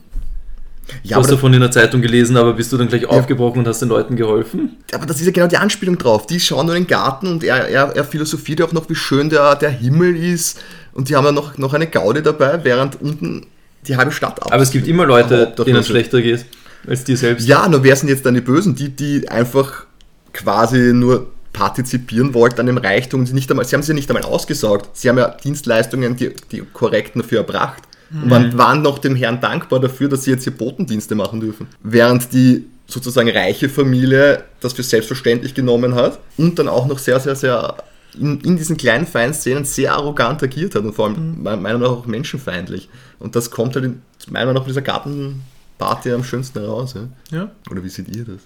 Ja, du hast davon in der Zeitung gelesen, aber bist du dann gleich aufgebrochen und hast den Leuten geholfen? aber das ist ja genau die Anspielung drauf. Die schauen nur in den Garten und er, er, er philosophiert ja auch noch, wie schön der, der Himmel ist und die haben ja noch, noch eine Gaude dabei, während unten die halbe Stadt ab. Aber es gibt immer Leute, denen es schlechter geht als dir selbst. Ja, nur wer sind jetzt dann die Bösen? Die, die einfach quasi nur partizipieren wollten an dem Reichtum. Sie, nicht einmal, sie haben sie ja nicht einmal ausgesaugt. Sie haben ja Dienstleistungen, die, die korrekten dafür erbracht. Und waren, noch dem Herrn dankbar dafür, dass sie jetzt hier Botendienste machen dürfen. Während die sozusagen reiche Familie das für selbstverständlich genommen hat und dann auch noch sehr, sehr, sehr in, in diesen kleinen feinen Szenen sehr arrogant agiert hat und vor allem meiner Meinung nach auch menschenfeindlich. Und das kommt halt in, meiner Meinung nach in dieser Gartenparty am schönsten heraus. Ja? ja. Oder wie seht ihr das?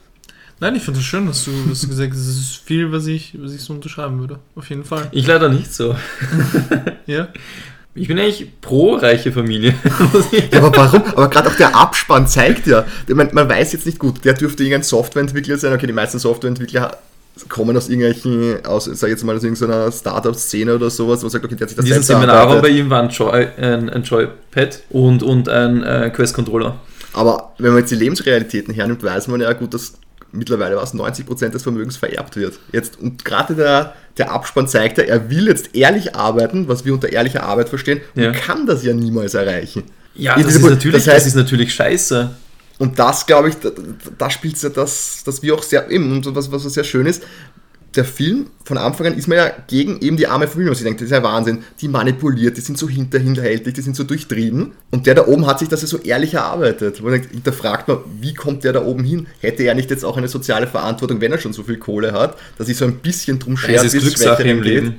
Nein, ich finde es schön, dass du, dass du gesagt hast, das ist viel, was ich, was ich so unterschreiben würde. Auf jeden Fall. Ich leider nicht so. Ja. Ich bin eigentlich pro reiche Familie. Ja, aber warum? Aber gerade auch der Abspann zeigt ja, man, man weiß jetzt nicht gut, der dürfte irgendein Softwareentwickler sein. Okay, die meisten Softwareentwickler kommen aus irgendwelchen, aus, sag ich jetzt mal, aus irgendeiner Startup-Szene oder sowas, wo man sagt, okay, der hat sich das diesem selbst Seminarraum bei ihm war ein, Joy, ein, ein Joypad und, und ein äh, Quest-Controller. Aber wenn man jetzt die Lebensrealitäten hernimmt, weiß man ja gut, dass mittlerweile was 90% des Vermögens vererbt wird. Jetzt, und gerade der, der Abspann zeigt ja, er will jetzt ehrlich arbeiten, was wir unter ehrlicher Arbeit verstehen, Ja. und kann das ja niemals erreichen. Ja, das, diese- ist natürlich, das heißt- das ist natürlich scheiße. Und das, glaube ich, da, da spielt es ja das, dass wir auch sehr, eben, und was, was sehr schön ist, der Film, von Anfang an ist man ja gegen eben die arme Familie, was ich denke, das ist ja Wahnsinn. Die manipuliert, die sind so hinterhältig, die sind so durchtrieben. Und der da oben hat sich das ja so ehrlich erarbeitet. Wo man denkt, hinterfragt man, wie kommt der da oben hin? Hätte er nicht jetzt auch eine soziale Verantwortung, wenn er schon so viel Kohle hat, dass sich so ein bisschen drum schert, Es ist Glückssache im geht?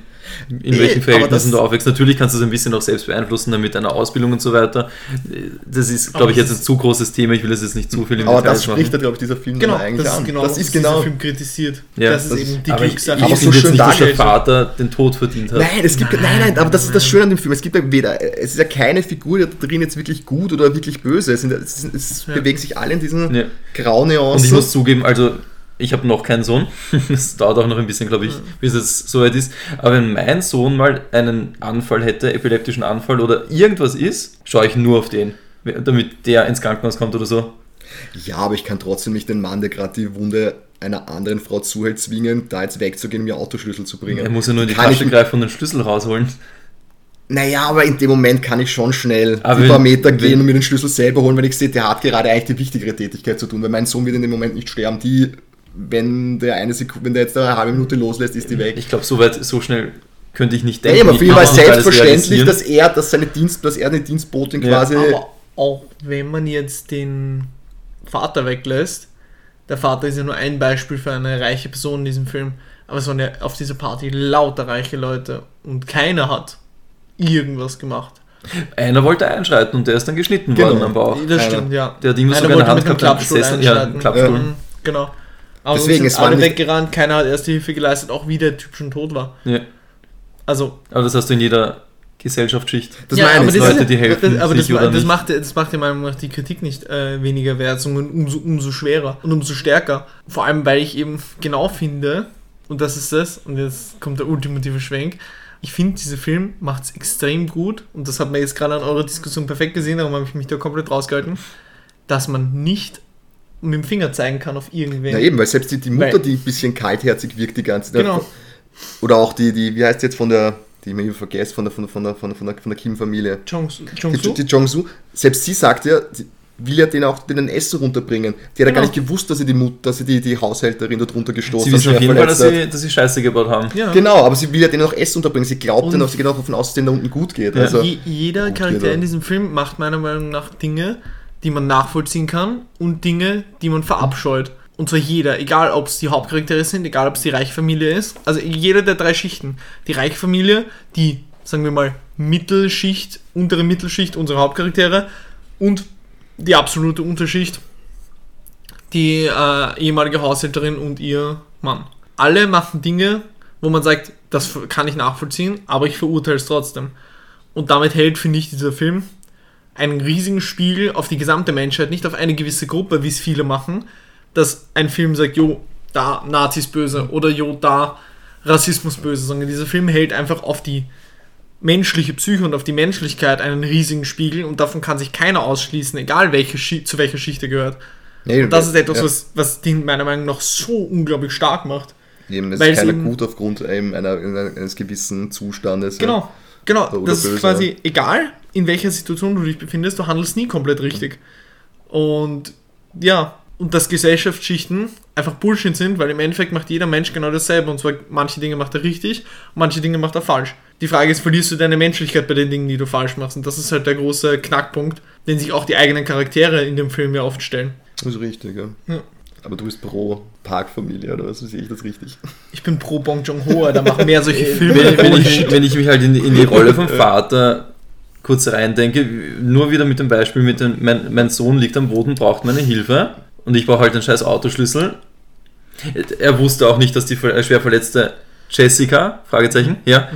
In Nee, welchen Verhältnissen das- du aufwächst. Natürlich kannst du es ein bisschen auch selbst beeinflussen, dann mit deiner Ausbildung und so weiter. Das ist, glaube ich, jetzt ein zu großes Thema. Ich will es jetzt nicht zu viel im Aber Detail das spricht ja, glaube ich, dieser Film Genau, dann eigentlich das an. ist genau, das was ist dieser genau. Film kritisiert. Ja, das ist das- eben die aber ich, Glückssache. ich Aber so schön nicht, dass der. Vater den Tod verdient hat. Nein, es gibt, nein, nein, Nein, aber das ist das. Schöne an dem Film. Es gibt ja weder, es ist ja keine Figur da drin jetzt wirklich gut oder wirklich böse. Es, sind, es, es Ja. bewegen sich alle in diesen Ja. grauen Und Nuancen. ich muss zugeben, also ich habe noch keinen Sohn. Es dauert auch noch ein bisschen, glaube ich, bis es soweit ist. Aber wenn mein Sohn mal einen Anfall hätte, epileptischen Anfall oder irgendwas ist, schaue ich nur auf den, damit der ins Krankenhaus kommt oder so. ja, aber ich kann trotzdem nicht den Mann, der gerade die Wunde einer anderen Frau zuhält, zwingen, da jetzt wegzugehen, ihr Autoschlüssel zu bringen. Er muss ja nur in die Kann Tasche greifen und den Schlüssel rausholen. Naja, aber in dem Moment kann ich schon schnell Aber wenn- paar Meter wenn- gehen und mir den Schlüssel selber holen, wenn ich sehe, der hat gerade eigentlich die wichtigere Tätigkeit zu tun, weil mein Sohn wird in dem Moment nicht sterben. Die, wenn der eine Sekunde, wenn der jetzt eine halbe Minute loslässt, ist die weg. Ich glaube, so weit, so schnell könnte ich nicht Ja, denken. aber für ihn war es selbstverständlich, dass er, dass seine Dienst, dass er eine Dienstbotin Ja, quasi. Aber auch wenn man jetzt den Vater weglässt, der Vater ist ja nur ein Beispiel für eine reiche Person in diesem Film, aber es waren ja auf dieser Party lauter reiche Leute und keiner hat irgendwas gemacht. Einer wollte einschreiten und der ist dann geschnitten Genau. worden am Bauch. Das stimmt, ja. Der hat irgendwas Einer der wollte Hand mit einem Klappstuhl Sessel- ja, einen einschreiten. Klappstuhl. Mhm, Genau. Aber Deswegen, es sind war alle weggerannt, keiner hat erste Hilfe geleistet, auch wie der Typ schon tot war. Ja. Also, Aber das hast du in jeder Gesellschaftsschicht. Das ja, meine aber ich. das Leute, ist, die helfen das, aber das, das, nicht. macht, das macht ja meiner Meinung nach die Kritik nicht äh, weniger wert, sondern umso, umso schwerer und umso stärker. Vor allem, weil ich eben genau finde, und das ist das, und jetzt kommt der ultimative Schwenk. Ich finde, dieser Film macht es extrem gut, und das hat man jetzt gerade an eurer Diskussion perfekt gesehen, darum habe ich mich da komplett rausgehalten, dass man nicht mit dem Finger zeigen kann auf irgendwen. Ja, eben, weil selbst die, die Mutter, Weil- die ein bisschen kaltherzig wirkt die ganze Zeit. Genau. Oder auch die, die, wie heißt die jetzt von der, die ich mir immer vergesse, von der, von der, von der, von der, von der, von der Kim-Familie. Jong-Su. Die, die Jong-Su, selbst sie sagt ja, sie will ja den auch den Essen runterbringen. Die hat ja Genau. gar nicht gewusst, dass sie die Mutter, dass sie die, die Haushälterin dort runtergestoßen Sie wissen hat, auf jeden Fall, dass sie, dass sie Scheiße gebaut haben. ja. Genau, aber sie will ja denen auch Essen unterbringen. Sie glaubt Und- dann auch, sie geht auch davon aus, dass es denen da unten gut geht. Ja. Also, Je, jeder Gut, Charakter in diesem Film macht meiner Meinung nach Dinge, die man nachvollziehen kann und Dinge, die man verabscheut. Und zwar jeder, egal ob es die Hauptcharaktere sind, egal ob es die Reichfamilie ist. Also jeder der drei Schichten. Die Reichfamilie, die, sagen wir mal, Mittelschicht, untere Mittelschicht, unsere Hauptcharaktere und die absolute Unterschicht, die äh, ehemalige Haushälterin und ihr Mann. Alle machen Dinge, wo man sagt, das kann ich nachvollziehen, aber ich verurteile es trotzdem. Und damit hält, finde ich, dieser Film einen riesigen Spiegel auf die gesamte Menschheit, nicht auf eine gewisse Gruppe, wie es viele machen, dass ein Film sagt, jo, da Nazis böse oder jo, da Rassismus böse, sondern dieser Film hält einfach auf die menschliche Psyche und auf die Menschlichkeit einen riesigen Spiegel und davon kann sich keiner ausschließen, egal welche Schi zu welcher Schicht er gehört. nee, Und das ist etwas, ja, was, was den meiner Meinung nach so unglaublich stark macht. Eben, es weil ist es keiner gut aufgrund eben einer, eines gewissen Zustandes. Genau, genau. Oder das böse. ist quasi egal, in welcher Situation du dich befindest, du handelst nie komplett richtig. Und ja, und dass Gesellschaftsschichten einfach Bullshit sind, weil im Endeffekt macht jeder Mensch genau dasselbe. Und zwar manche Dinge macht er richtig, manche Dinge macht er falsch. Die Frage ist, verlierst du deine Menschlichkeit bei den Dingen, die du falsch machst? Und das ist halt der große Knackpunkt, den sich auch die eigenen Charaktere in dem Film ja oft stellen. Das ist richtig, ja. Ja. Aber du bist pro Parkfamilie, oder was sehe ich das richtig? Ich bin pro Bong Joon-ho, da machen mehr solche Filme. wenn, wenn, ich, wenn ich mich halt in, in die Rolle vom Vater kurz reindenke, nur wieder mit dem Beispiel mit dem, mein, mein Sohn liegt am Boden, braucht meine Hilfe und ich brauche halt einen scheiß Autoschlüssel. Er wusste auch nicht, dass die schwer verletzte Jessica, Fragezeichen, ja,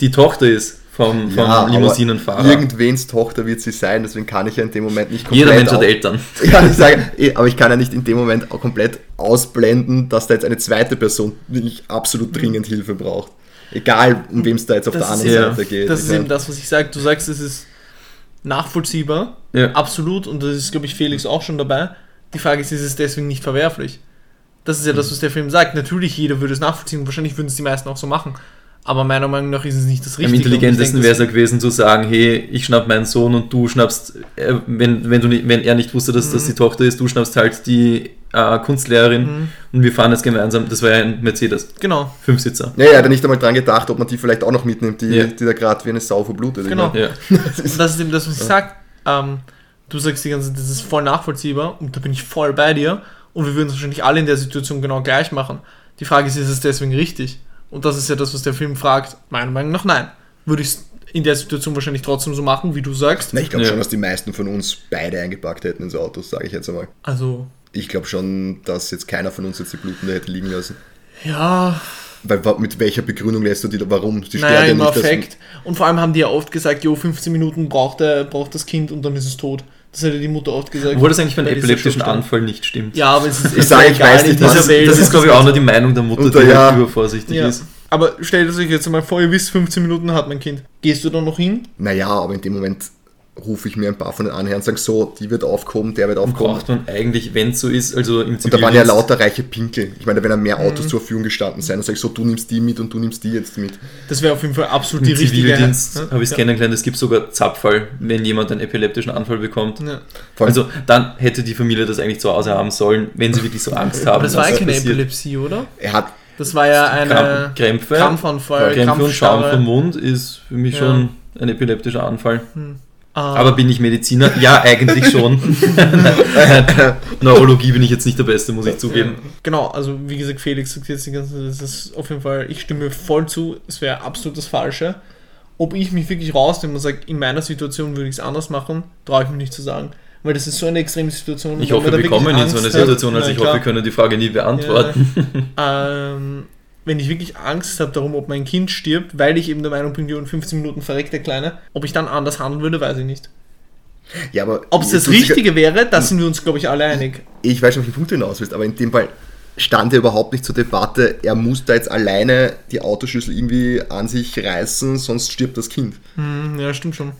die Tochter ist vom, vom aber Limousinenfahrer. Irgendwens Tochter wird sie sein, deswegen kann ich ja in dem Moment nicht Jeder Mensch hat Eltern. Ja, ich sage, eh, aber ich kann ja nicht in dem Moment auch komplett ausblenden, dass da jetzt eine zweite Person wirklich absolut dringend Hilfe braucht. Egal, um wem es da jetzt auf Das der anderen ja- Seite geht. Das ist eben das, was ich sage. Du sagst, es ist nachvollziehbar, Ja. absolut, und das ist, glaube ich, Felix auch schon dabei. Die Frage ist, ist es deswegen nicht verwerflich? Das ist ja das, was der Film sagt. Natürlich, jeder würde es nachvollziehen, wahrscheinlich würden es die meisten auch so machen. Aber meiner Meinung nach ist es nicht das Am Richtige. intelligentesten Und ich wäre es ja gewesen zu sagen, hey, ich schnapp meinen Sohn und du schnappst, äh, wenn, wenn, du nicht, wenn er nicht wusste, dass das die Tochter ist, du schnappst halt die äh, Kunstlehrerin Mhm. und wir fahren jetzt gemeinsam. Das war ja ein Mercedes, Genau, Fünfsitzer. ja, er hat ja nicht einmal dran gedacht, ob man die vielleicht auch noch mitnimmt, die, Ja. die da gerade wie eine Sau verblutet. Genau. Ja. Und das ist eben das, was ich sage. Ähm, du sagst die ganze Zeit, das ist voll nachvollziehbar und da bin ich voll bei dir. Und wir würden es wahrscheinlich alle in der Situation genau gleich machen. Die Frage ist, ist es deswegen richtig? Und das ist ja das, was der Film fragt. Meiner Meinung nach nein. Würde ich es in der Situation wahrscheinlich trotzdem so machen, wie du sagst. Na, ich glaube Ja. schon, dass die meisten von uns beide eingepackt hätten ins Auto, sage ich jetzt einmal. Also, Ich glaube schon, dass jetzt keiner von uns jetzt die Blutende hätte liegen lassen. ja, Weil mit welcher Begründung lässt du die da? Warum? Die naja, im ja nicht. Affekt. Und vor allem haben die ja oft gesagt, jo, 15 Minuten braucht, der, braucht das Kind und dann ist es tot. Das ja die Mutter oft gesagt. Obwohl das eigentlich beim epileptischen. Anfall nicht stimmt. Ja, aber es ist, Ich ist sage, ich weiß nicht, Welt. Das ist, glaube ich, auch nur die Meinung der Mutter, Und die da, ja. halt übervorsichtig Ja. ist. Aber stellt euch jetzt mal vor, ihr wisst, 15 Minuten hat mein Kind. Gehst du dann noch hin? Naja, aber in dem Moment rufe ich mir ein paar von den Anhängern und sage so, die wird aufkommen, der wird aufkommen. Braucht man eigentlich, wenn es so ist, also im Und da waren ja lauter reiche Pinkel. Ich meine, da werden ja mehr Mhm. Autos zur Verfügung gestanden sein. Dann sage ich so, du nimmst die mit und du nimmst die jetzt mit. Das wäre auf jeden Fall absolut die Im richtige. Zivildienst Ja, habe ich es ja. kennengelernt, es gibt sogar Zapfall, wenn jemand einen epileptischen Anfall bekommt. Ja. Vor allem, Also dann hätte die Familie das eigentlich zu Hause haben sollen, wenn sie wirklich so Angst haben. Aber das war ja keine passiert. Epilepsie, oder? er hat, Das war ja eine Kramp- Krämpfe, Krampfanfall, Krämpfe und Schaum vom. Mund ist für mich Ja. schon ein epileptischer Anfall. Ah, Aber bin ich Mediziner? Ja, eigentlich schon. Neurologie bin ich jetzt nicht der Beste, muss ich zugeben. Genau, also wie gesagt, Felix sagt jetzt die ganze Zeit, das ist auf jeden Fall, ich stimme voll zu, es wäre absolut das Falsche. Ob ich mich wirklich rausnehme und sage, in meiner Situation würde ich es anders machen, traue ich mich nicht zu sagen. Weil das ist so eine extreme Situation. Ich hoffe, wir kommen in so eine. Situation, also ich hoffe, wir können die Frage nie beantworten. ähm, wenn ich wirklich Angst habe darum, ob mein Kind stirbt, weil ich eben der Meinung bin, jo, in 15 Minuten verreckt der Kleine, ob ich dann anders handeln würde, weiß ich nicht. ja, aber. Ob es das du Richtige wäre, da sind wir uns, glaube ich, alle einig. Ich weiß schon, auf den Punkt hinaus willst, aber in dem Fall, stand ja überhaupt nicht zur Debatte, er muss da jetzt alleine die Autoschlüssel irgendwie an sich reißen, sonst stirbt das Kind. Hm, ja, stimmt schon.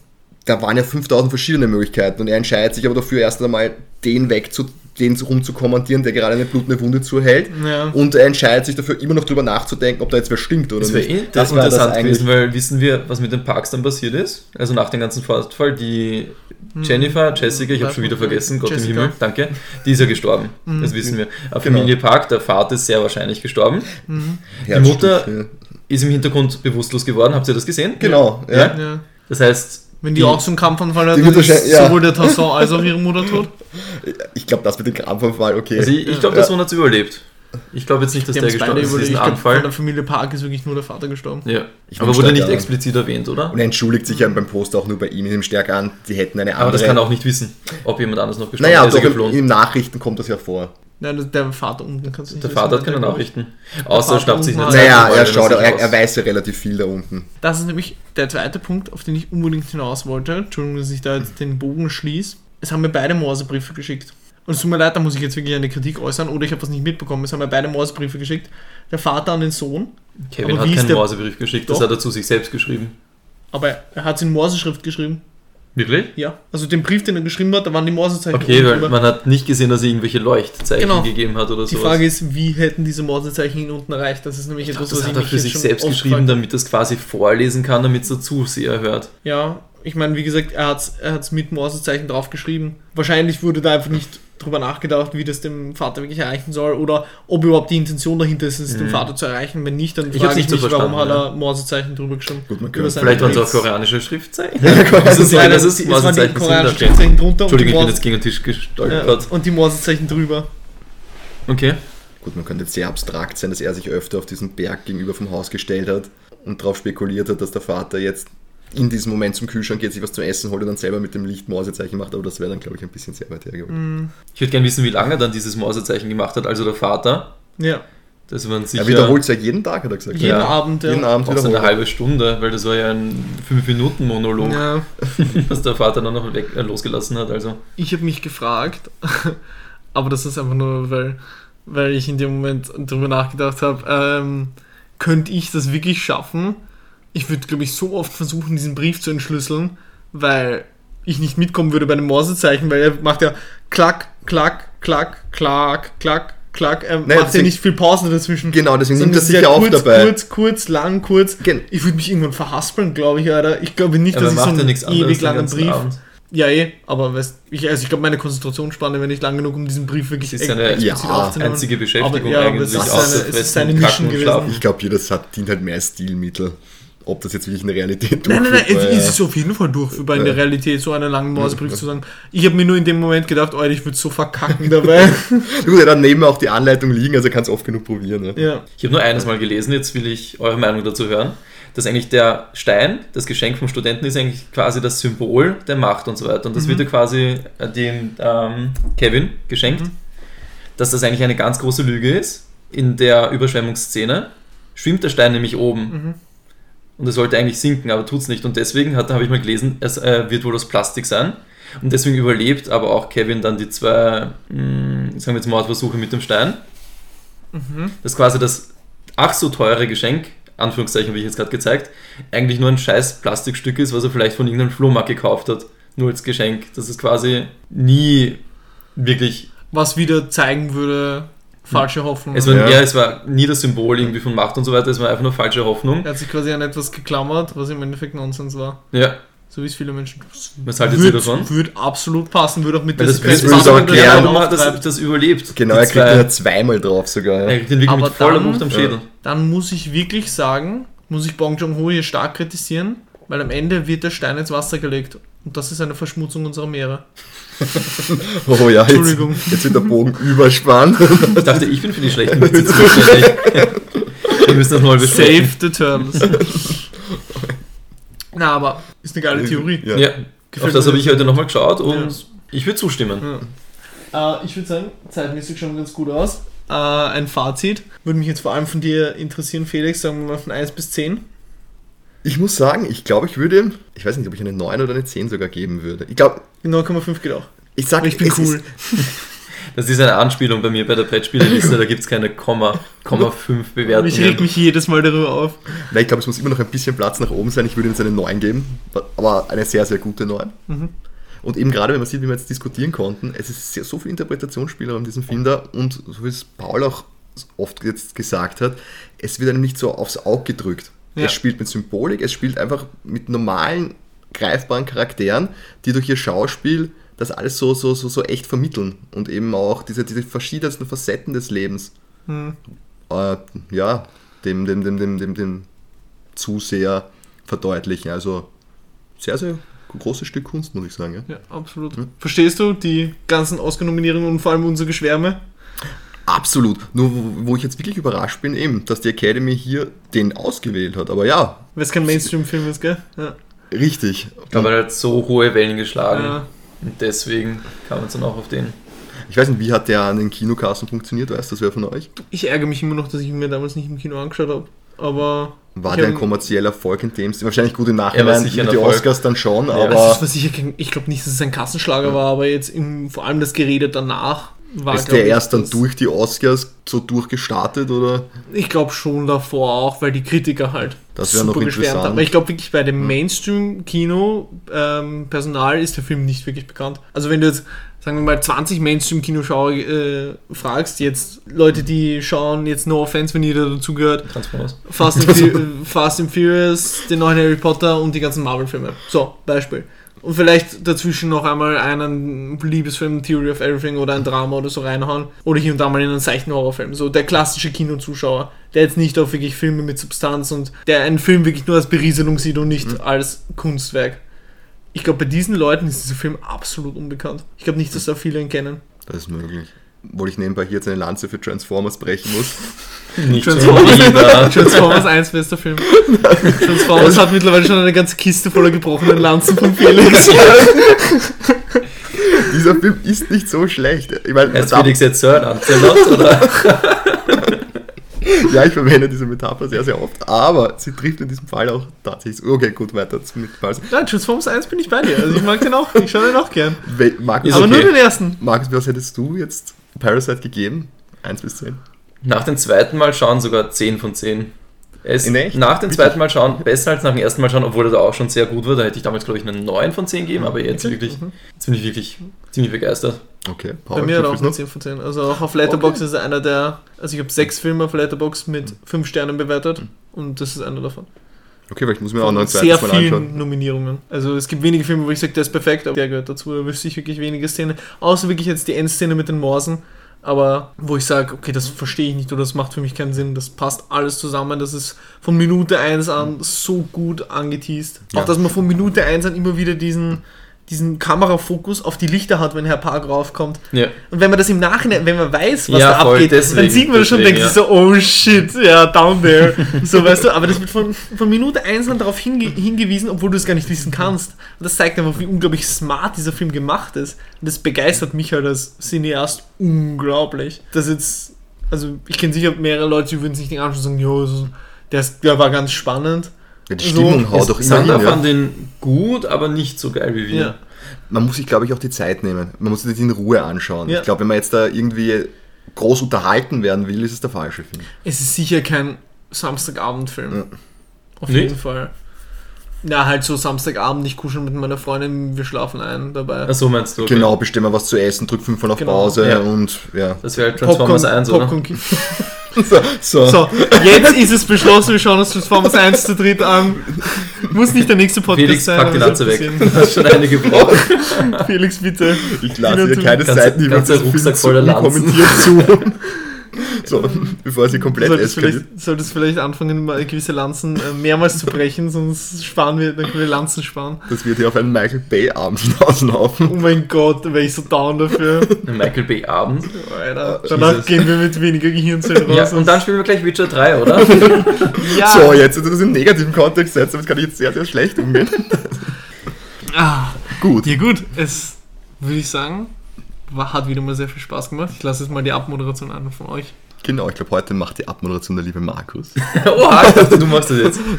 Da waren ja 5000 verschiedene Möglichkeiten und er entscheidet sich aber dafür erst einmal den wegzu den rumzukommandieren, der gerade eine blutende Wunde zuhält. Ja. Und er entscheidet sich dafür, immer noch drüber nachzudenken, ob da jetzt wer stinkt oder Das wäre nicht. eh das war interessant eigentlich- gewesen, weil wissen wir, was mit den Parks dann passiert ist? Also nach dem ganzen Vorfall, die Jennifer, Jessica, ich habe schon wieder vergessen, Gott Jessica. im Himmel, danke, die ist ja gestorben. Das wissen wir. Auf Genau. Familie Park, der Vater ist sehr wahrscheinlich gestorben. Ja, die Mutter ist im Hintergrund bewusstlos geworden. Habt ihr das gesehen? Genau, ja. Ja. Ja. Das heißt, Wenn die, Die- auch so einen Kampfanfall hat, dann ist ja. sowohl der Tasson als auch ihre Mutter tot. Ich glaube, das mit dem Krampfanfall, okay. also ich, ich glaube, der Sohn hat es überlebt. Ich glaube jetzt nicht, dass der gestorben ist, überlebt. diesen Ich glaube, von Anfall. der Familie Park ist wirklich nur der Vater gestorben. Ja. Ich Aber wurde nicht ja- explizit erwähnt, oder? Und er entschuldigt sich ja beim Post auch nur bei ihm, ihm stärker an, die hätten eine andere. Aber das kann er auch nicht wissen, ob jemand anders noch gestorben Naja, ist. Er ist doch ja in, in Nachrichten kommt das ja vor. Nein, das- der Vater unten kannst du nicht Der wissen, Vater hat keine. Nachrichten. Außer er schnappt sich eine Zeitung, Naja, er das schaut, er, er weiß ja relativ viel da unten. Das ist nämlich der zweite Punkt, auf den ich unbedingt hinaus wollte. Entschuldigung, dass ich da jetzt den Bogen schließe. Es haben mir beide Morsebriefe geschickt. Und es tut mir leid, da muss ich jetzt wirklich eine Kritik äußern oder ich habe was nicht mitbekommen. Es haben mir beide Morsebriefe geschickt. Der Vater an den Sohn, Kevin Aber hat wie ist keinen der- Morsebrief geschickt, das Doch. hat er zu sich selbst geschrieben. aber er hat es in Morseschrift geschrieben. Wirklich? Ja. Also den Brief, den er geschrieben hat, da waren die Morsezeichen Okay, weil drüber. man hat nicht gesehen, dass er irgendwelche Leuchtzeichen Genau. gegeben hat oder Die sowas. Frage ist, wie hätten diese Morsezeichen ihn unten erreicht? Das ist nämlich ich glaub, etwas, das was hat ich er für sich selbst geschrieben, damit er es quasi vorlesen kann, damit es der Zuseher hört. Ja, ich meine, wie gesagt, er hat es er hat's mit Morsezeichen drauf geschrieben. Wahrscheinlich wurde da einfach nicht drüber nachgedacht, wie das dem Vater wirklich erreichen soll oder ob überhaupt die Intention dahinter ist, es dem Mhm. Vater zu erreichen. Wenn nicht, dann Ich frage ich nicht so mich, warum hat er Morsezeichen drüber geschrieben. Gut, man seine Vielleicht waren es auch koreanische Schriftzeichen. Das ist ja- das es ist waren die koreanischen. Schriftzeichen drunter Entschuldigung, ich und, bin die jetzt gegen den Tisch gestolpert. ja, und die Morsezeichen drüber. Okay. Gut, man könnte jetzt sehr abstrakt sein, dass er sich öfter auf diesen Berg gegenüber vom Haus gestellt hat und darauf spekuliert hat, dass der Vater jetzt in diesem Moment zum Kühlschrank geht, sich was zum Essen holt und dann selber mit dem Licht Morsezeichen macht, aber das wäre dann, glaube ich, ein bisschen sehr weit hergeholt. Mhm. Ich würde gerne wissen, wie lange er dann dieses Morsezeichen gemacht hat, also der Vater. Ja, Das waren sicher Er wiederholt es ja jeden Tag, hat er gesagt. jeden Ja. Abend. Ja. Jeden Abend auch so eine halbe Stunde, weil das war ja ein 5-Minuten-Monolog, Ja. was der Vater dann noch weg, äh, losgelassen hat. Also. Ich habe mich gefragt, aber das ist einfach nur, weil, weil ich in dem Moment darüber nachgedacht habe, ähm, könnte ich das wirklich schaffen? Ich würde, glaube ich, so oft versuchen, diesen Brief zu entschlüsseln, weil ich nicht mitkommen würde bei dem Morsezeichen, weil er macht ja klack, klack, klack, klack, klack, klack. Er macht ja nicht viel Pausen dazwischen. Genau, deswegen nimmt er sich ist ja auch kurz, dabei. Kurz, kurz, lang, kurz. Gen- Ich würde mich irgendwann verhaspeln, glaube ich, Alter. Ich glaube nicht, Aber dass ich so ja einen anderes ewig langen Brief. Abend. Ja, eh, aber weißt, ich, also ich glaube, meine Konzentrationsspanne wäre nicht lang genug, um diesen Brief wirklich Das ist explizit ja. Einzige Beschäftigung Aber ja, aber eigentlich, außer seine- es ist fressen, Mission kacken und gewesen. Ich glaube, das hat, dient halt mehr als Stilmittel. Ob das jetzt wirklich in der Realität Nein, nein, nein, durchführbar es ist auf jeden Fall durchführbar in der Realität, so einen langen Morsebrief zu sagen. Ich habe mir nur in dem Moment gedacht, Alter, ich würde so verkacken dabei. Gut, er hat neben auch die Anleitung liegen, also er kann es oft genug probieren. Ne? ja. Ich habe nur eines mal gelesen, jetzt will ich eure Meinung dazu hören, dass eigentlich der Stein, das Geschenk vom Studenten, ist eigentlich quasi das Symbol der Macht und so weiter. Und das wird ja quasi äh, dem ähm, Kevin geschenkt, dass das eigentlich eine ganz große Lüge ist. In der Überschwemmungsszene schwimmt der Stein nämlich oben. Und er sollte eigentlich sinken, aber tut es nicht. Und deswegen habe ich mal gelesen, es äh, wird wohl aus Plastik sein. Und deswegen überlebt aber auch Kevin dann die zwei, mh, sagen wir jetzt Mordversuche mit dem Stein. Das ist quasi das ach so teure Geschenk, Anführungszeichen habe ich jetzt gerade gezeigt, eigentlich nur ein scheiß Plastikstück ist, was er vielleicht von irgendeinem Flohmarkt gekauft hat. Nur als Geschenk. Das ist quasi nie wirklich. Was wieder zeigen würde, falsche Hoffnung. Es war, Ja. ja. es war nie das Symbol irgendwie von Macht und so weiter, es war einfach nur falsche Hoffnung. er hat sich quasi an etwas geklammert, was im Endeffekt Nonsens war. Ja, So wie es viele Menschen tun. was haltet ihr davon? Würde absolut passen, würde auch mit Weil das, das, würde das, ich das, auch erklären. warum das, das überlebt. Genau, er kriegt ja zweimal drauf sogar. er kriegt ihn wirklich Aber mit voller dann- Wucht am Schädel. Dann muss ich wirklich sagen, muss ich Bong Joon-ho hier stark kritisieren, weil am Ende wird der Stein ins Wasser gelegt. Und das ist eine Verschmutzung unserer Meere. Oh ja, jetzt, Entschuldigung. jetzt wird der Bogen überspannt. Ich dachte, ich bin für die schlechten Witze zuständig. Wir müssen das mal besprechen. Save the Turtles. Na, aber ist eine geile Theorie. Ja. Ja, Gefällt auf das habe ich heute nochmal geschaut und Ja. ich würde zustimmen. Ja. Äh, ich würde sagen, zeitmäßig schon ganz gut aus. Äh, ein Fazit würde mich jetzt vor allem von dir interessieren, Felix. Sagen wir mal von 1 bis 10. Ich muss sagen, ich glaube, ich würde, ich weiß nicht, ob ich eine 9 oder eine 10 sogar geben würde. Ich glaube, Die 9,5 geht auch. ich sage, Ich bin cool. Das ist eine Anspielung bei mir bei der Brettspielliste, da gibt es keine Komma, Komma 5 Ich reg Bewertungen. mich jedes Mal darüber auf. Nein, ich glaube, es muss immer noch ein bisschen Platz nach oben sein. Ich würde jetzt eine 9 geben, aber eine sehr, sehr gute 9. Mhm. Und eben gerade, wenn man sieht, wie wir jetzt diskutieren konnten, es ist sehr, so viel Interpretationsspielraum in diesem Film da und so wie es Paul auch oft jetzt gesagt hat, es wird einem nicht so aufs Auge gedrückt. Ja. Es spielt mit Symbolik, es spielt einfach mit normalen, greifbaren Charakteren, die durch ihr Schauspiel das alles so, so, so, so echt vermitteln und eben auch diese, diese verschiedensten Facetten des Lebens Hm. äh, ja, dem, dem, dem, dem, dem, dem Zuseher verdeutlichen. Also sehr, sehr großes Stück Kunst, muss ich sagen. Ja. Ja, absolut. Verstehst du die ganzen Oscar-Nominierungen und vor allem unser Geschwärme? Absolut. Nur wo, wo ich jetzt wirklich überrascht bin, eben, dass die Academy hier den ausgewählt hat. Aber ja, Weil es kein Mainstream-Film ist, gell? Ja. richtig. Ich glaube, er hat so hohe Wellen geschlagen. Ja. Und deswegen kam man dann auch auf den. Ich weiß nicht, wie hat der an den Kinokassen funktioniert? Weiß das wer von euch? Ich ärgere mich immer noch, dass ich ihn mir damals nicht im Kino angeschaut habe. Aber. War ich der ein kommerzieller Erfolg in dem Sinn? Wahrscheinlich gut im Er war Nachhinein mit die Erfolg. Oscars dann schon, Ja. Aber es war sicher kein, ich glaube nicht, dass es ein Kassenschlager war, aber jetzt im, vor allem das Gerede danach war. ist der erst dann durch die Oscars so durchgestartet oder? Ich glaube schon davor auch, weil die Kritiker halt Das wäre noch interessant. geschwärmt haben. Aber ich glaube wirklich bei dem Mainstream-Kino-Personal ist der Film nicht wirklich bekannt. Also wenn du jetzt, sagen wir mal, 20 Mainstream-Kinoschauer äh, fragst, jetzt Leute, die schauen, jetzt no offense, wenn jeder dazugehört. Fast and, Fast and Furious, den neuen Harry Potter und die ganzen Marvel-Filme. So, Beispiel. Und vielleicht dazwischen noch einmal einen Liebesfilm, Theory of Everything oder ein Drama oder so reinhauen. Oder hier und da mal in einen seichten Horrorfilm. So der klassische Kinozuschauer, der jetzt nicht auf wirklich Filme mit Substanz und der einen Film wirklich nur als Berieselung sieht und nicht als Kunstwerk. Ich glaube, bei diesen Leuten ist dieser Film absolut unbekannt. Ich glaube nicht, dass da viele ihn kennen. Das ist möglich. Obwohl ich nebenbei hier jetzt eine Lanze für Transformers brechen muss. Nicht Transformers, wieder. Transformers 1 bester Film. Transformers hat mittlerweile schon eine ganze Kiste voller gebrochenen Lanzen von Felix. Dieser Film ist nicht so schlecht. Ich meine, Heißt Felix jetzt Sir Lancelot, oder? ja, ich verwende diese Metapher sehr, sehr oft, aber sie trifft in diesem Fall auch tatsächlich. so. Okay, gut, weiter zum Fall. Nein, Transformers 1 bin ich bei dir. Also ich mag den auch. Ich schaue den auch gern. We- Markus, Aber okay. nur den ersten. Markus, was hättest du jetzt Parasite gegeben? 1 bis 10. Nach dem zweiten Mal schauen sogar 10 von 10. Er ist In echt? nach dem zweiten Mal schauen besser als nach dem ersten Mal schauen, obwohl er da auch schon sehr gut war. Da hätte ich damals, glaube ich, einen 9 von 10 gegeben, aber jetzt Okay. wirklich, Mhm. jetzt bin ich wirklich ziemlich begeistert. Okay, Bei mir hat er auch eine noch? 10 von 10. Also auch auf Letterboxd ist er einer der. Also ich habe sechs Filme auf Letterboxd mit 5 Sternen bewertet. Und das ist einer davon. Okay, muss ich mir auch noch ein sehr zweites Mal vielen anschauen. Nominierungen. Also es gibt wenige Filme, wo ich sage, der ist perfekt, aber der gehört dazu. Da wüsste ich wirklich wenige Szenen. Außer wirklich jetzt die Endszene mit den Morsen. Aber wo ich sage, okay, das verstehe ich nicht oder das macht für mich keinen Sinn. Das passt alles zusammen. Das ist von Minute 1 an so gut angeteased. Ja. Auch dass man von Minute 1 an immer wieder diesen, diesen Kamerafokus auf die Lichter hat, wenn Herr Park raufkommt. Ja. Und wenn man das im Nachhinein, wenn man weiß, was Ja, da voll, abgeht, deswegen, dann sieht man das schon und denkt sich so, oh shit, ja, down there. so, weißt du, aber das wird von, von Minute 1 an darauf hinge hingewiesen, obwohl du es gar nicht wissen kannst. Und das zeigt einfach, wie unglaublich smart dieser Film gemacht ist. Und das begeistert mich halt als Cineast unglaublich. Das jetzt, also ich kenne sicher mehrere Leute, die würden sich den anschauen und sagen, jo, der, ist, der war ganz spannend. Ja, die So, Stimmung haut doch immer Sander hin. Ja. fand den gut, aber nicht so geil wie wir. Ja. Man muss sich, glaube ich, auch die Zeit nehmen. Man muss sich das in Ruhe anschauen. Ja. Ich glaube, wenn man jetzt da irgendwie groß unterhalten werden will, ist es der falsche Film. Es ist sicher kein Samstagabendfilm. Ja. Auf Nicht? jeden Fall. Ja, halt so Samstagabend, ich kuschel mit meiner Freundin, wir schlafen ein dabei. Ach so meinst du? okay. Genau, bestimmen wir was zu essen, drück fünfmal auf Genau. Pause Ja. und ja. Das wäre halt Transformers 1, oder? Popcorn So, so. So, jetzt ist es beschlossen, wir schauen uns Transformers 1 zu dritt an. Muss nicht der nächste Podcast Felix, sein. pack die Lanze das weg. Du hast schon eine gebraucht. Felix, bitte. Ich lasse hier Ganze- keine Seiten, die wir Rucksack zu voller Lanzen. unkommentiert zu. So, bevor sie komplett Solltest eskaliert. vielleicht, solltest vielleicht anfangen, mal gewisse Lanzen äh, mehrmals zu brechen, sonst sparen wir, dann können wir Lanzen sparen. Das wird hier auf einen Michael Bay-Abend hinauslaufen. Oh mein Gott, wäre ich so down dafür. Ein Michael Bay Abend. Alter. Danach Jesus. gehen wir mit weniger Gehirnzellen raus. Ja, und dann spielen wir gleich Witcher 3, oder? ja. So, jetzt, wenn du das im negativen Kontext setzt, damit kann ich jetzt sehr, sehr schlecht umgehen. Ah, Gut. ja gut, es würde ich sagen, war, hat wieder mal sehr viel Spaß gemacht. Ich lasse jetzt mal die Abmoderation an von euch. Genau, ich glaube, heute macht die Abmoderation der liebe Markus. Oha, ich dachte, du machst das jetzt.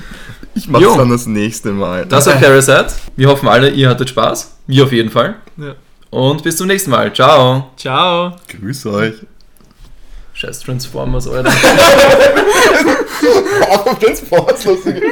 Ich mache Jo. dann das nächste Mal. Das war Parasite. Wir hoffen alle, ihr hattet Spaß. Wir auf jeden Fall. Ja. Und bis zum nächsten Mal. Ciao. Ciao. Grüß euch. Scheiß Transformers, Alter. Auf lustig.